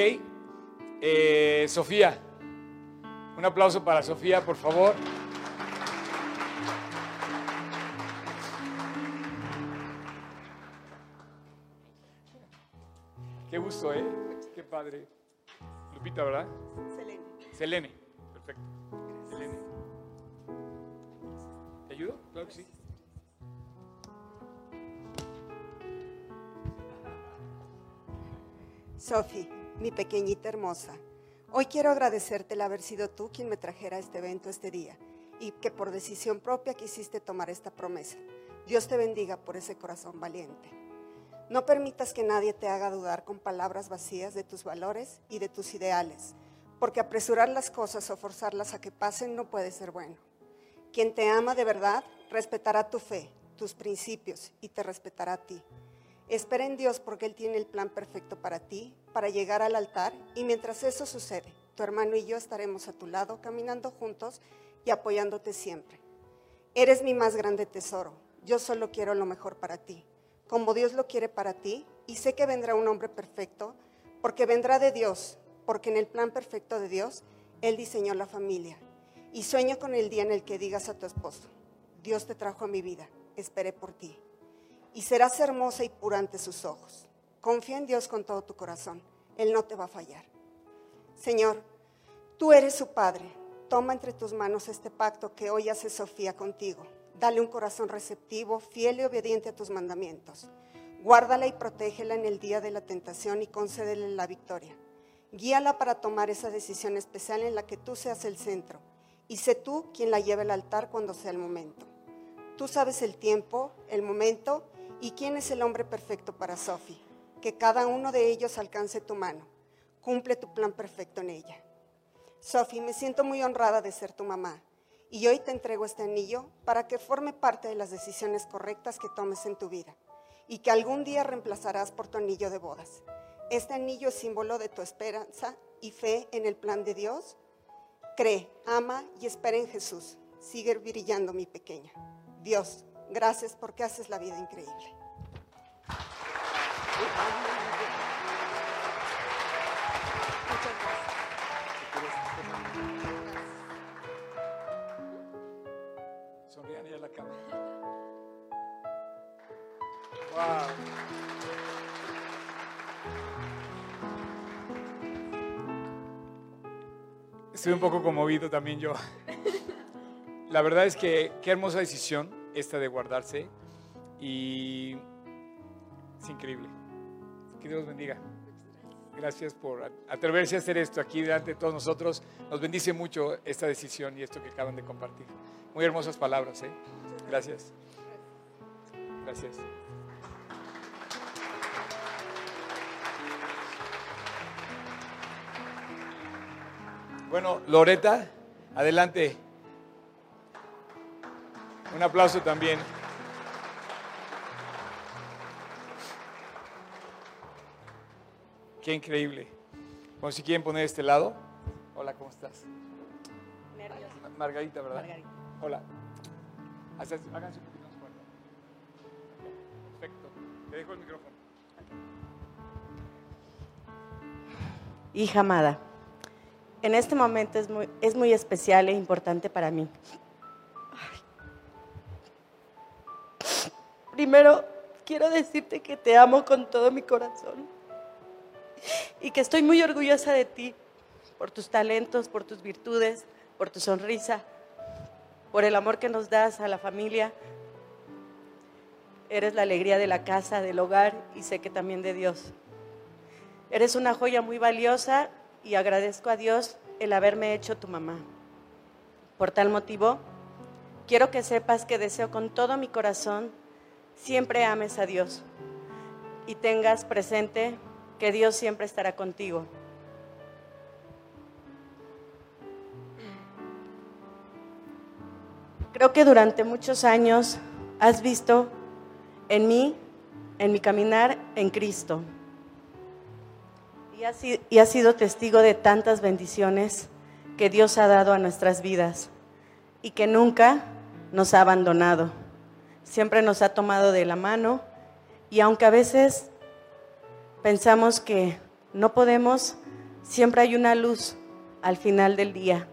S1: Eh, Sofía. Un aplauso para Sofía, por favor. Qué gusto, ¿eh? Qué padre. Lupita, ¿verdad? Selene. Selene. Perfecto. Claro que.
S7: Sofi, mi pequeñita hermosa, hoy quiero agradecerte el haber sido tú quien me trajera a este evento este día y que por decisión propia quisiste tomar esta promesa. Dios te bendiga por ese corazón valiente. No permitas que nadie te haga dudar con palabras vacías de tus valores y de tus ideales, porque apresurar las cosas o forzarlas a que pasen no puede ser bueno. Quien te ama de verdad respetará tu fe, tus principios y te respetará a ti. Espera en Dios porque Él tiene el plan perfecto para ti, para llegar al altar y mientras eso sucede, tu hermano y yo estaremos a tu lado caminando juntos y apoyándote siempre. Eres mi más grande tesoro, yo solo quiero lo mejor para ti, como Dios lo quiere para ti y sé que vendrá un hombre perfecto porque vendrá de Dios, porque en el plan perfecto de Dios Él diseñó la familia. Y sueño con el día en el que digas a tu esposo, Dios te trajo a mi vida, esperé por ti y serás hermosa y pura ante sus ojos. Confía en Dios con todo tu corazón, Él no te va a fallar. Señor, tú eres su Padre, toma entre tus manos este pacto que hoy hace Sofía contigo. Dale un corazón receptivo, fiel y obediente a tus mandamientos. Guárdala y protégela en el día de la tentación y concédele la victoria. Guíala para tomar esa decisión especial en la que tú seas el centro y sé tú quien la lleve al altar cuando sea el momento. Tú sabes el tiempo, el momento ¿Y quién es el hombre perfecto para Sophie? Que cada uno de ellos alcance tu mano. Cumple tu plan perfecto en ella. Sophie, me siento muy honrada de ser tu mamá y hoy te entrego este anillo para que forme parte de las decisiones correctas que tomes en tu vida y que algún día reemplazarás por tu anillo de bodas. Este anillo es símbolo de tu esperanza y fe en el plan de Dios. Cree, ama y espera en Jesús. Sigue brillando, mi pequeña. Dios, Gracias porque haces la vida increíble.
S1: Sonrían a la cámara. Wow. Estoy un poco conmovido también yo. La verdad es que qué hermosa decisión esta de guardarse y es increíble. Que Dios bendiga. Gracias por atreverse a hacer esto aquí delante de todos nosotros. Nos bendice mucho esta decisión y esto que acaban de compartir. Muy hermosas palabras. ¿eh? Gracias. Gracias. Bueno, Loreta, adelante. Un aplauso también. Qué increíble. Bueno, si quieren poner este lado. Hola, ¿cómo estás? Nerviosa. Margarita, ¿verdad? Margarita. Hola. Háganse un poquito más fuerte. Perfecto. Te dejo el micrófono.
S8: Hija amada, en este momento es muy, es muy especial e importante para mí. Primero, quiero decirte que te amo con todo mi corazón y que estoy muy orgullosa de ti por tus talentos, por tus virtudes, por tu sonrisa, por el amor que nos das a la familia. Eres la alegría de la casa, del hogar y sé que también de Dios. Eres una joya muy valiosa y agradezco a Dios el haberme hecho tu mamá. Por tal motivo, quiero que sepas que deseo con todo mi corazón siempre ames a Dios y tengas presente que Dios siempre estará contigo. Creo que durante muchos años has visto en mí, en mi caminar en Cristo. Y has, y has sido testigo de tantas bendiciones que Dios ha dado a nuestras vidas y que nunca nos ha abandonado siempre nos ha tomado de la mano y aunque a veces pensamos que no podemos, siempre hay una luz al final del día.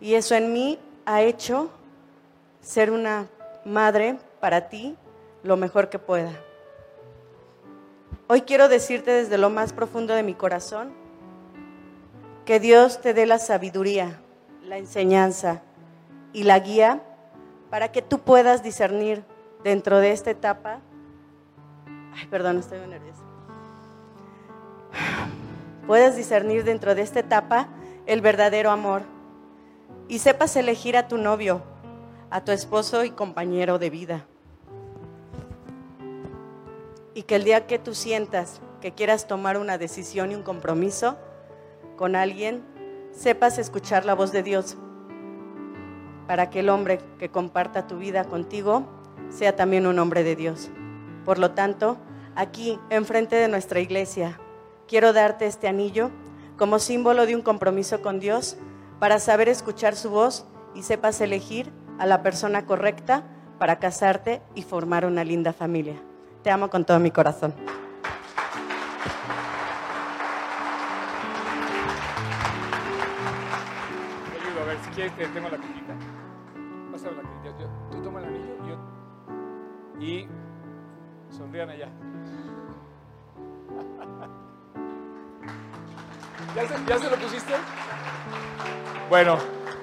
S8: Y eso en mí ha hecho ser una madre para ti lo mejor que pueda. Hoy quiero decirte desde lo más profundo de mi corazón que Dios te dé la sabiduría, la enseñanza y la guía para que tú puedas discernir dentro de esta etapa. Ay, perdón, estoy muy nerviosa. Puedes discernir dentro de esta etapa el verdadero amor y sepas elegir a tu novio, a tu esposo y compañero de vida. Y que el día que tú sientas que quieras tomar una decisión y un compromiso con alguien, sepas escuchar la voz de Dios para que el hombre que comparta tu vida contigo sea también un hombre de Dios. Por lo tanto, aquí, enfrente de nuestra iglesia, quiero darte este anillo como símbolo de un compromiso con Dios para saber escuchar su voz y sepas elegir a la persona correcta para casarte y formar una linda familia. Te amo con todo mi corazón.
S1: Ayudo, a ver, si quieres te tengo la cajita. Pásame la cajita. Yo- tú toma el anillo yo- y sonrían allá. ¿Ya se, ya se lo pusiste? Bueno,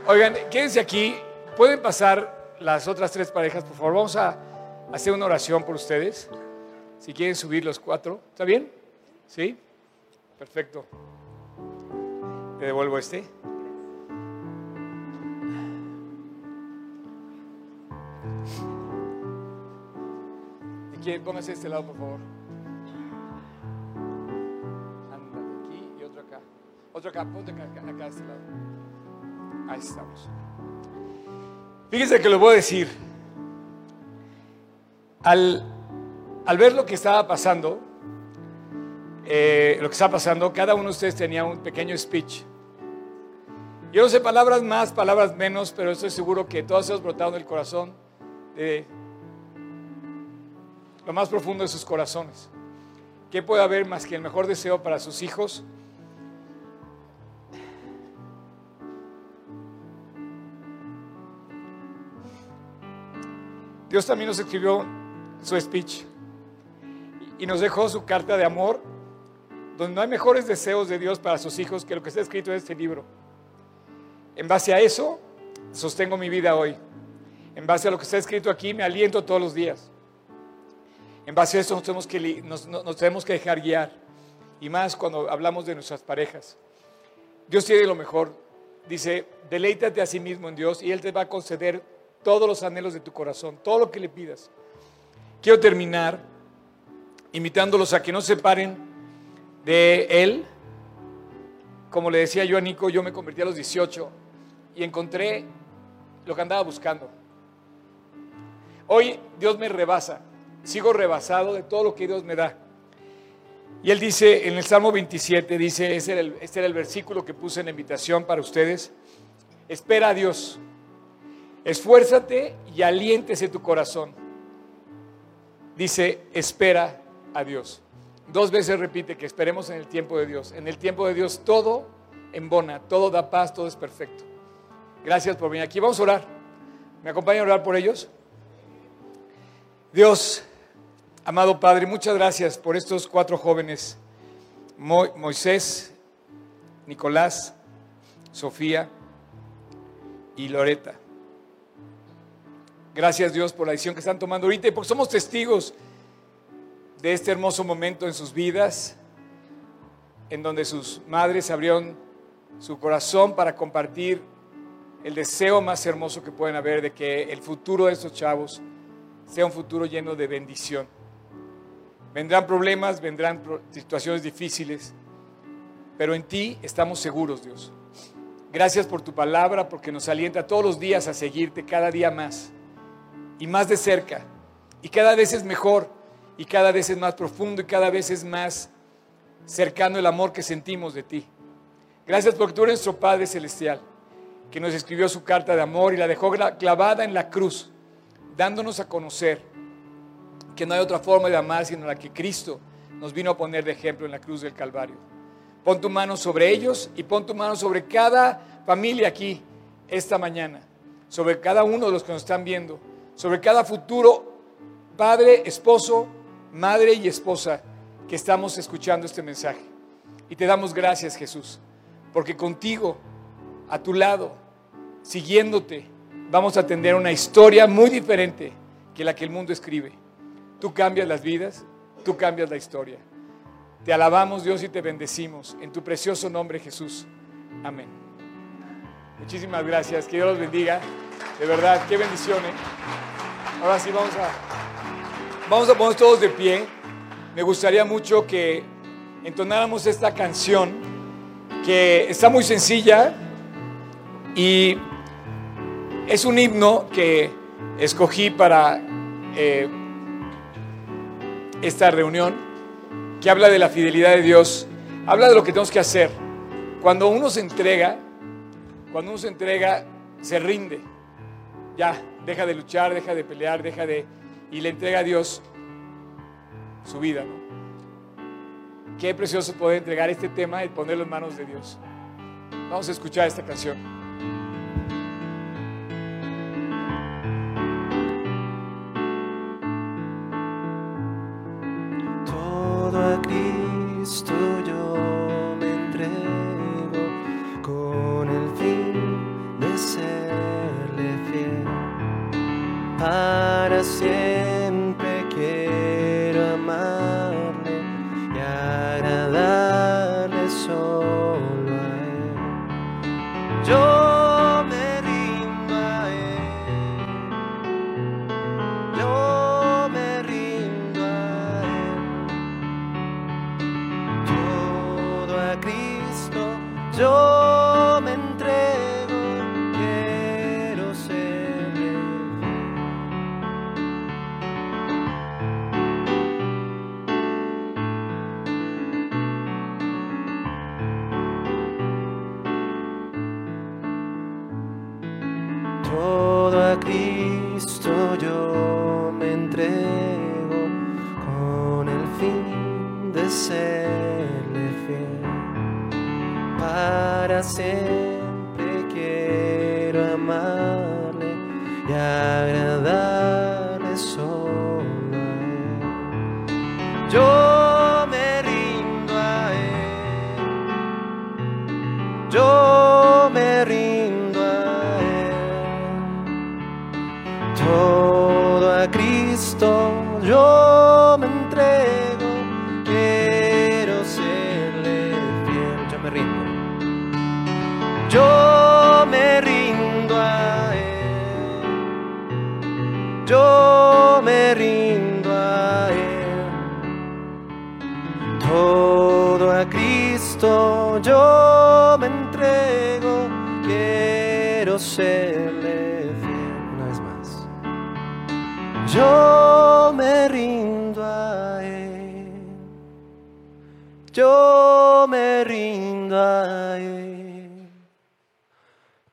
S1: oigan, quédense aquí. ¿Pueden pasar las otras tres parejas, por favor? Vamos a hacer una oración por ustedes. Si quieren subir los cuatro. ¿Está bien? ¿Sí? Perfecto. Te devuelvo este. Si quieren, pónganse de este lado, por favor. Ándale, aquí y otro acá. Otro acá, ponte acá, acá, de este lado. Ahí estamos. Fíjense que lo voy a decir. Al, al ver lo que estaba pasando, eh, lo que está pasando, cada uno de ustedes tenía un pequeño speech. Yo no sé palabras más, palabras menos, pero estoy seguro que todas ellos brotaron del corazón, de lo más profundo de sus corazones. ¿Qué puede haber más que el mejor deseo para sus hijos? Dios también nos escribió su speech y nos dejó su carta de amor, donde no hay mejores deseos de Dios para sus hijos que lo que está escrito en este libro. En base a eso, sostengo mi vida hoy. En base a lo que está escrito aquí, me aliento todos los días. En base a eso nos tenemos que, nos tenemos que dejar guiar. Y más cuando hablamos de nuestras parejas. Dios tiene lo mejor. Dice, deleítate a sí mismo en Dios y Él te va a conceder todos los anhelos de tu corazón, todo lo que le pidas. Quiero terminar invitándolos a que no se separen de Él. Como le decía yo a Nico, yo me convertí a los 18 y encontré lo que andaba buscando. Hoy Dios me rebasa, sigo rebasado de todo lo que Dios me da. Y él dice en el Salmo 27, dice, el- este era el versículo que puse en la invitación para ustedes, espera a Dios, esfuérzate y aliéntese tu corazón. Dice, espera a Dios. Dos veces repite que esperemos en el tiempo de Dios. En el tiempo de Dios todo embona, todo da paz, todo es perfecto. Gracias por venir aquí. Vamos a orar. ¿Me acompañan a orar por ellos? Dios, amado Padre, muchas gracias por estos cuatro jóvenes. Mo- Moisés, Nicolás, Sofía y Loreta. Gracias Dios por la decisión que están tomando ahorita y porque somos testigos de este hermoso momento en sus vidas, en donde sus madres abrieron su corazón para compartir el deseo más hermoso que pueden haber de que el futuro de estos chavos sea un futuro lleno de bendición. Vendrán problemas, vendrán situaciones difíciles, pero en ti estamos seguros, Dios. Gracias por tu palabra, porque nos alienta todos los días a seguirte cada día más y más de cerca. Y cada vez es mejor, y cada vez es más profundo, y cada vez es más cercano el amor que sentimos de ti. Gracias porque tú eres nuestro Padre Celestial, que nos escribió su carta de amor y la dejó clavada en la cruz, dándonos a conocer que no hay otra forma de amar sino la que Cristo nos vino a poner de ejemplo en la cruz del Calvario. Pon tu mano sobre ellos y pon tu mano sobre cada familia aquí esta mañana, sobre cada uno de los que nos están viendo, sobre cada futuro padre, esposo, madre y esposa que estamos escuchando este mensaje. Y te damos gracias, Jesús, porque contigo, a tu lado, siguiéndote, vamos a tener una historia muy diferente que la que el mundo escribe. Tú cambias las vidas, tú cambias la historia. Te alabamos Dios y te bendecimos en tu precioso nombre Jesús. Amén. Muchísimas gracias, que Dios los bendiga. De verdad, qué bendición. ¿eh? Ahora sí, vamos a, vamos a ponernos todos de pie. Me gustaría mucho que entonáramos esta canción que está muy sencilla y es un himno que escogí para eh, esta reunión, que habla de la fidelidad de Dios, habla de lo que tenemos que hacer. Cuando uno se entrega, cuando uno se entrega, se rinde. Ya, deja de luchar, deja de pelear, deja de... y le entrega a Dios su vida. Qué precioso poder entregar este tema y ponerlo en manos de Dios. Vamos a escuchar esta canción.
S9: Serle. Una vez más. Yo me rindo a Él. Yo me rindo a Él.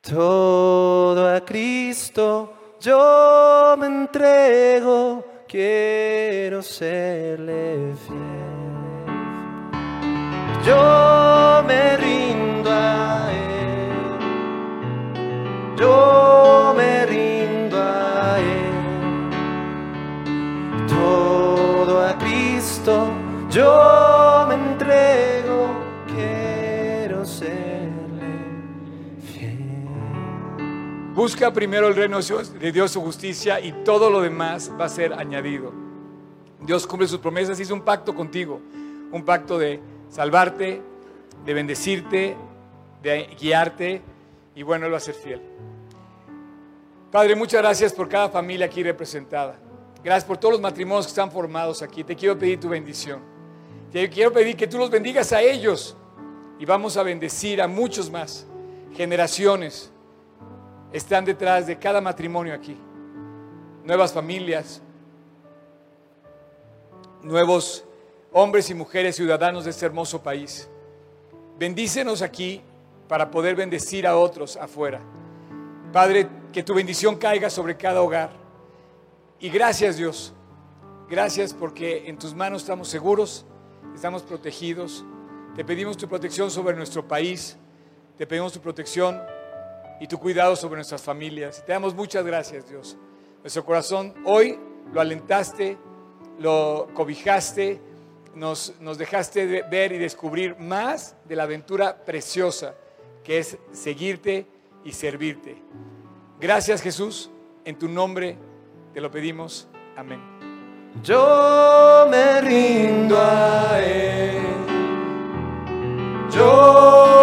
S9: Todo a Cristo yo me entrego, quiero serle fiel. Yo me rindo a Él. Yo yo me entrego, quiero serle fiel.
S1: Busca primero el reino de Dios, su justicia y todo lo demás va a ser añadido. Dios cumple sus promesas, hizo un pacto contigo, un pacto de salvarte, de bendecirte, de guiarte y bueno, Él va a ser fiel. Padre, muchas gracias por cada familia aquí representada. Gracias por todos los matrimonios que están formados aquí. Te quiero pedir tu bendición. Te quiero pedir que tú los bendigas a ellos y vamos a bendecir a muchos más. Generaciones están detrás de cada matrimonio aquí. Nuevas familias, nuevos hombres y mujeres ciudadanos de este hermoso país. Bendícenos aquí para poder bendecir a otros afuera. Padre, que tu bendición caiga sobre cada hogar. Y gracias Dios, gracias porque en tus manos estamos seguros, estamos protegidos. Te pedimos tu protección sobre nuestro país, te pedimos tu protección y tu cuidado sobre nuestras familias. Te damos muchas gracias Dios. Nuestro corazón hoy lo alentaste, lo cobijaste, nos, nos dejaste de ver y descubrir más de la aventura preciosa que es seguirte y servirte. Gracias Jesús, en tu nombre te lo pedimos. Amén.
S9: Yo me rindo a Él. Yo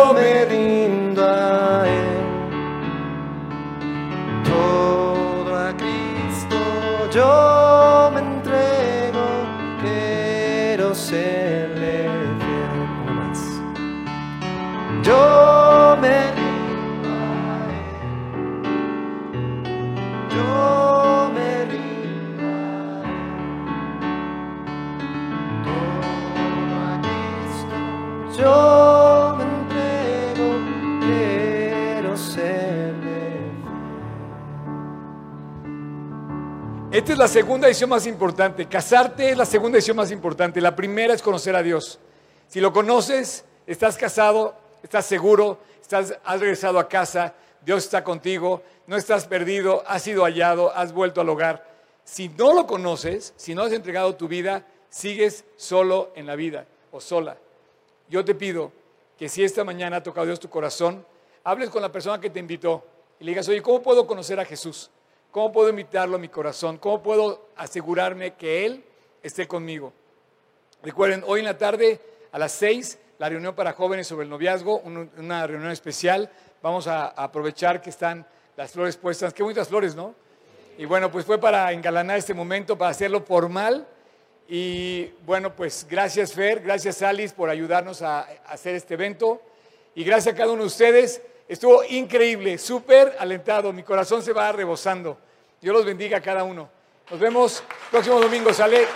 S1: Es la segunda decisión más importante. Casarte es la segunda decisión más importante. La primera es conocer a Dios. Si lo conoces, estás casado, estás seguro, has regresado a casa, Dios está contigo, no estás perdido, has sido hallado, has vuelto al hogar. Si no lo conoces, si no has entregado tu vida, sigues solo en la vida o sola. Yo te pido que si esta mañana ha tocado Dios tu corazón, hables con la persona que te invitó y le digas, oye, ¿cómo puedo conocer a Jesús? ¿Cómo puedo invitarlo a mi corazón? ¿Cómo puedo asegurarme que Él esté conmigo? Recuerden, hoy en la tarde a las 6, la reunión para jóvenes sobre el noviazgo, un- una reunión especial. Vamos a, aprovechar que están las flores puestas. Qué bonitas flores, ¿no? Y bueno, pues fue para engalanar este momento, para hacerlo formal. Y bueno, pues gracias Fer, gracias Alice por ayudarnos a hacer este evento. Y gracias a cada uno de ustedes. Estuvo increíble, súper alentado. Mi corazón se va rebosando. Dios los bendiga a cada uno. Nos vemos próximo domingo. Sale.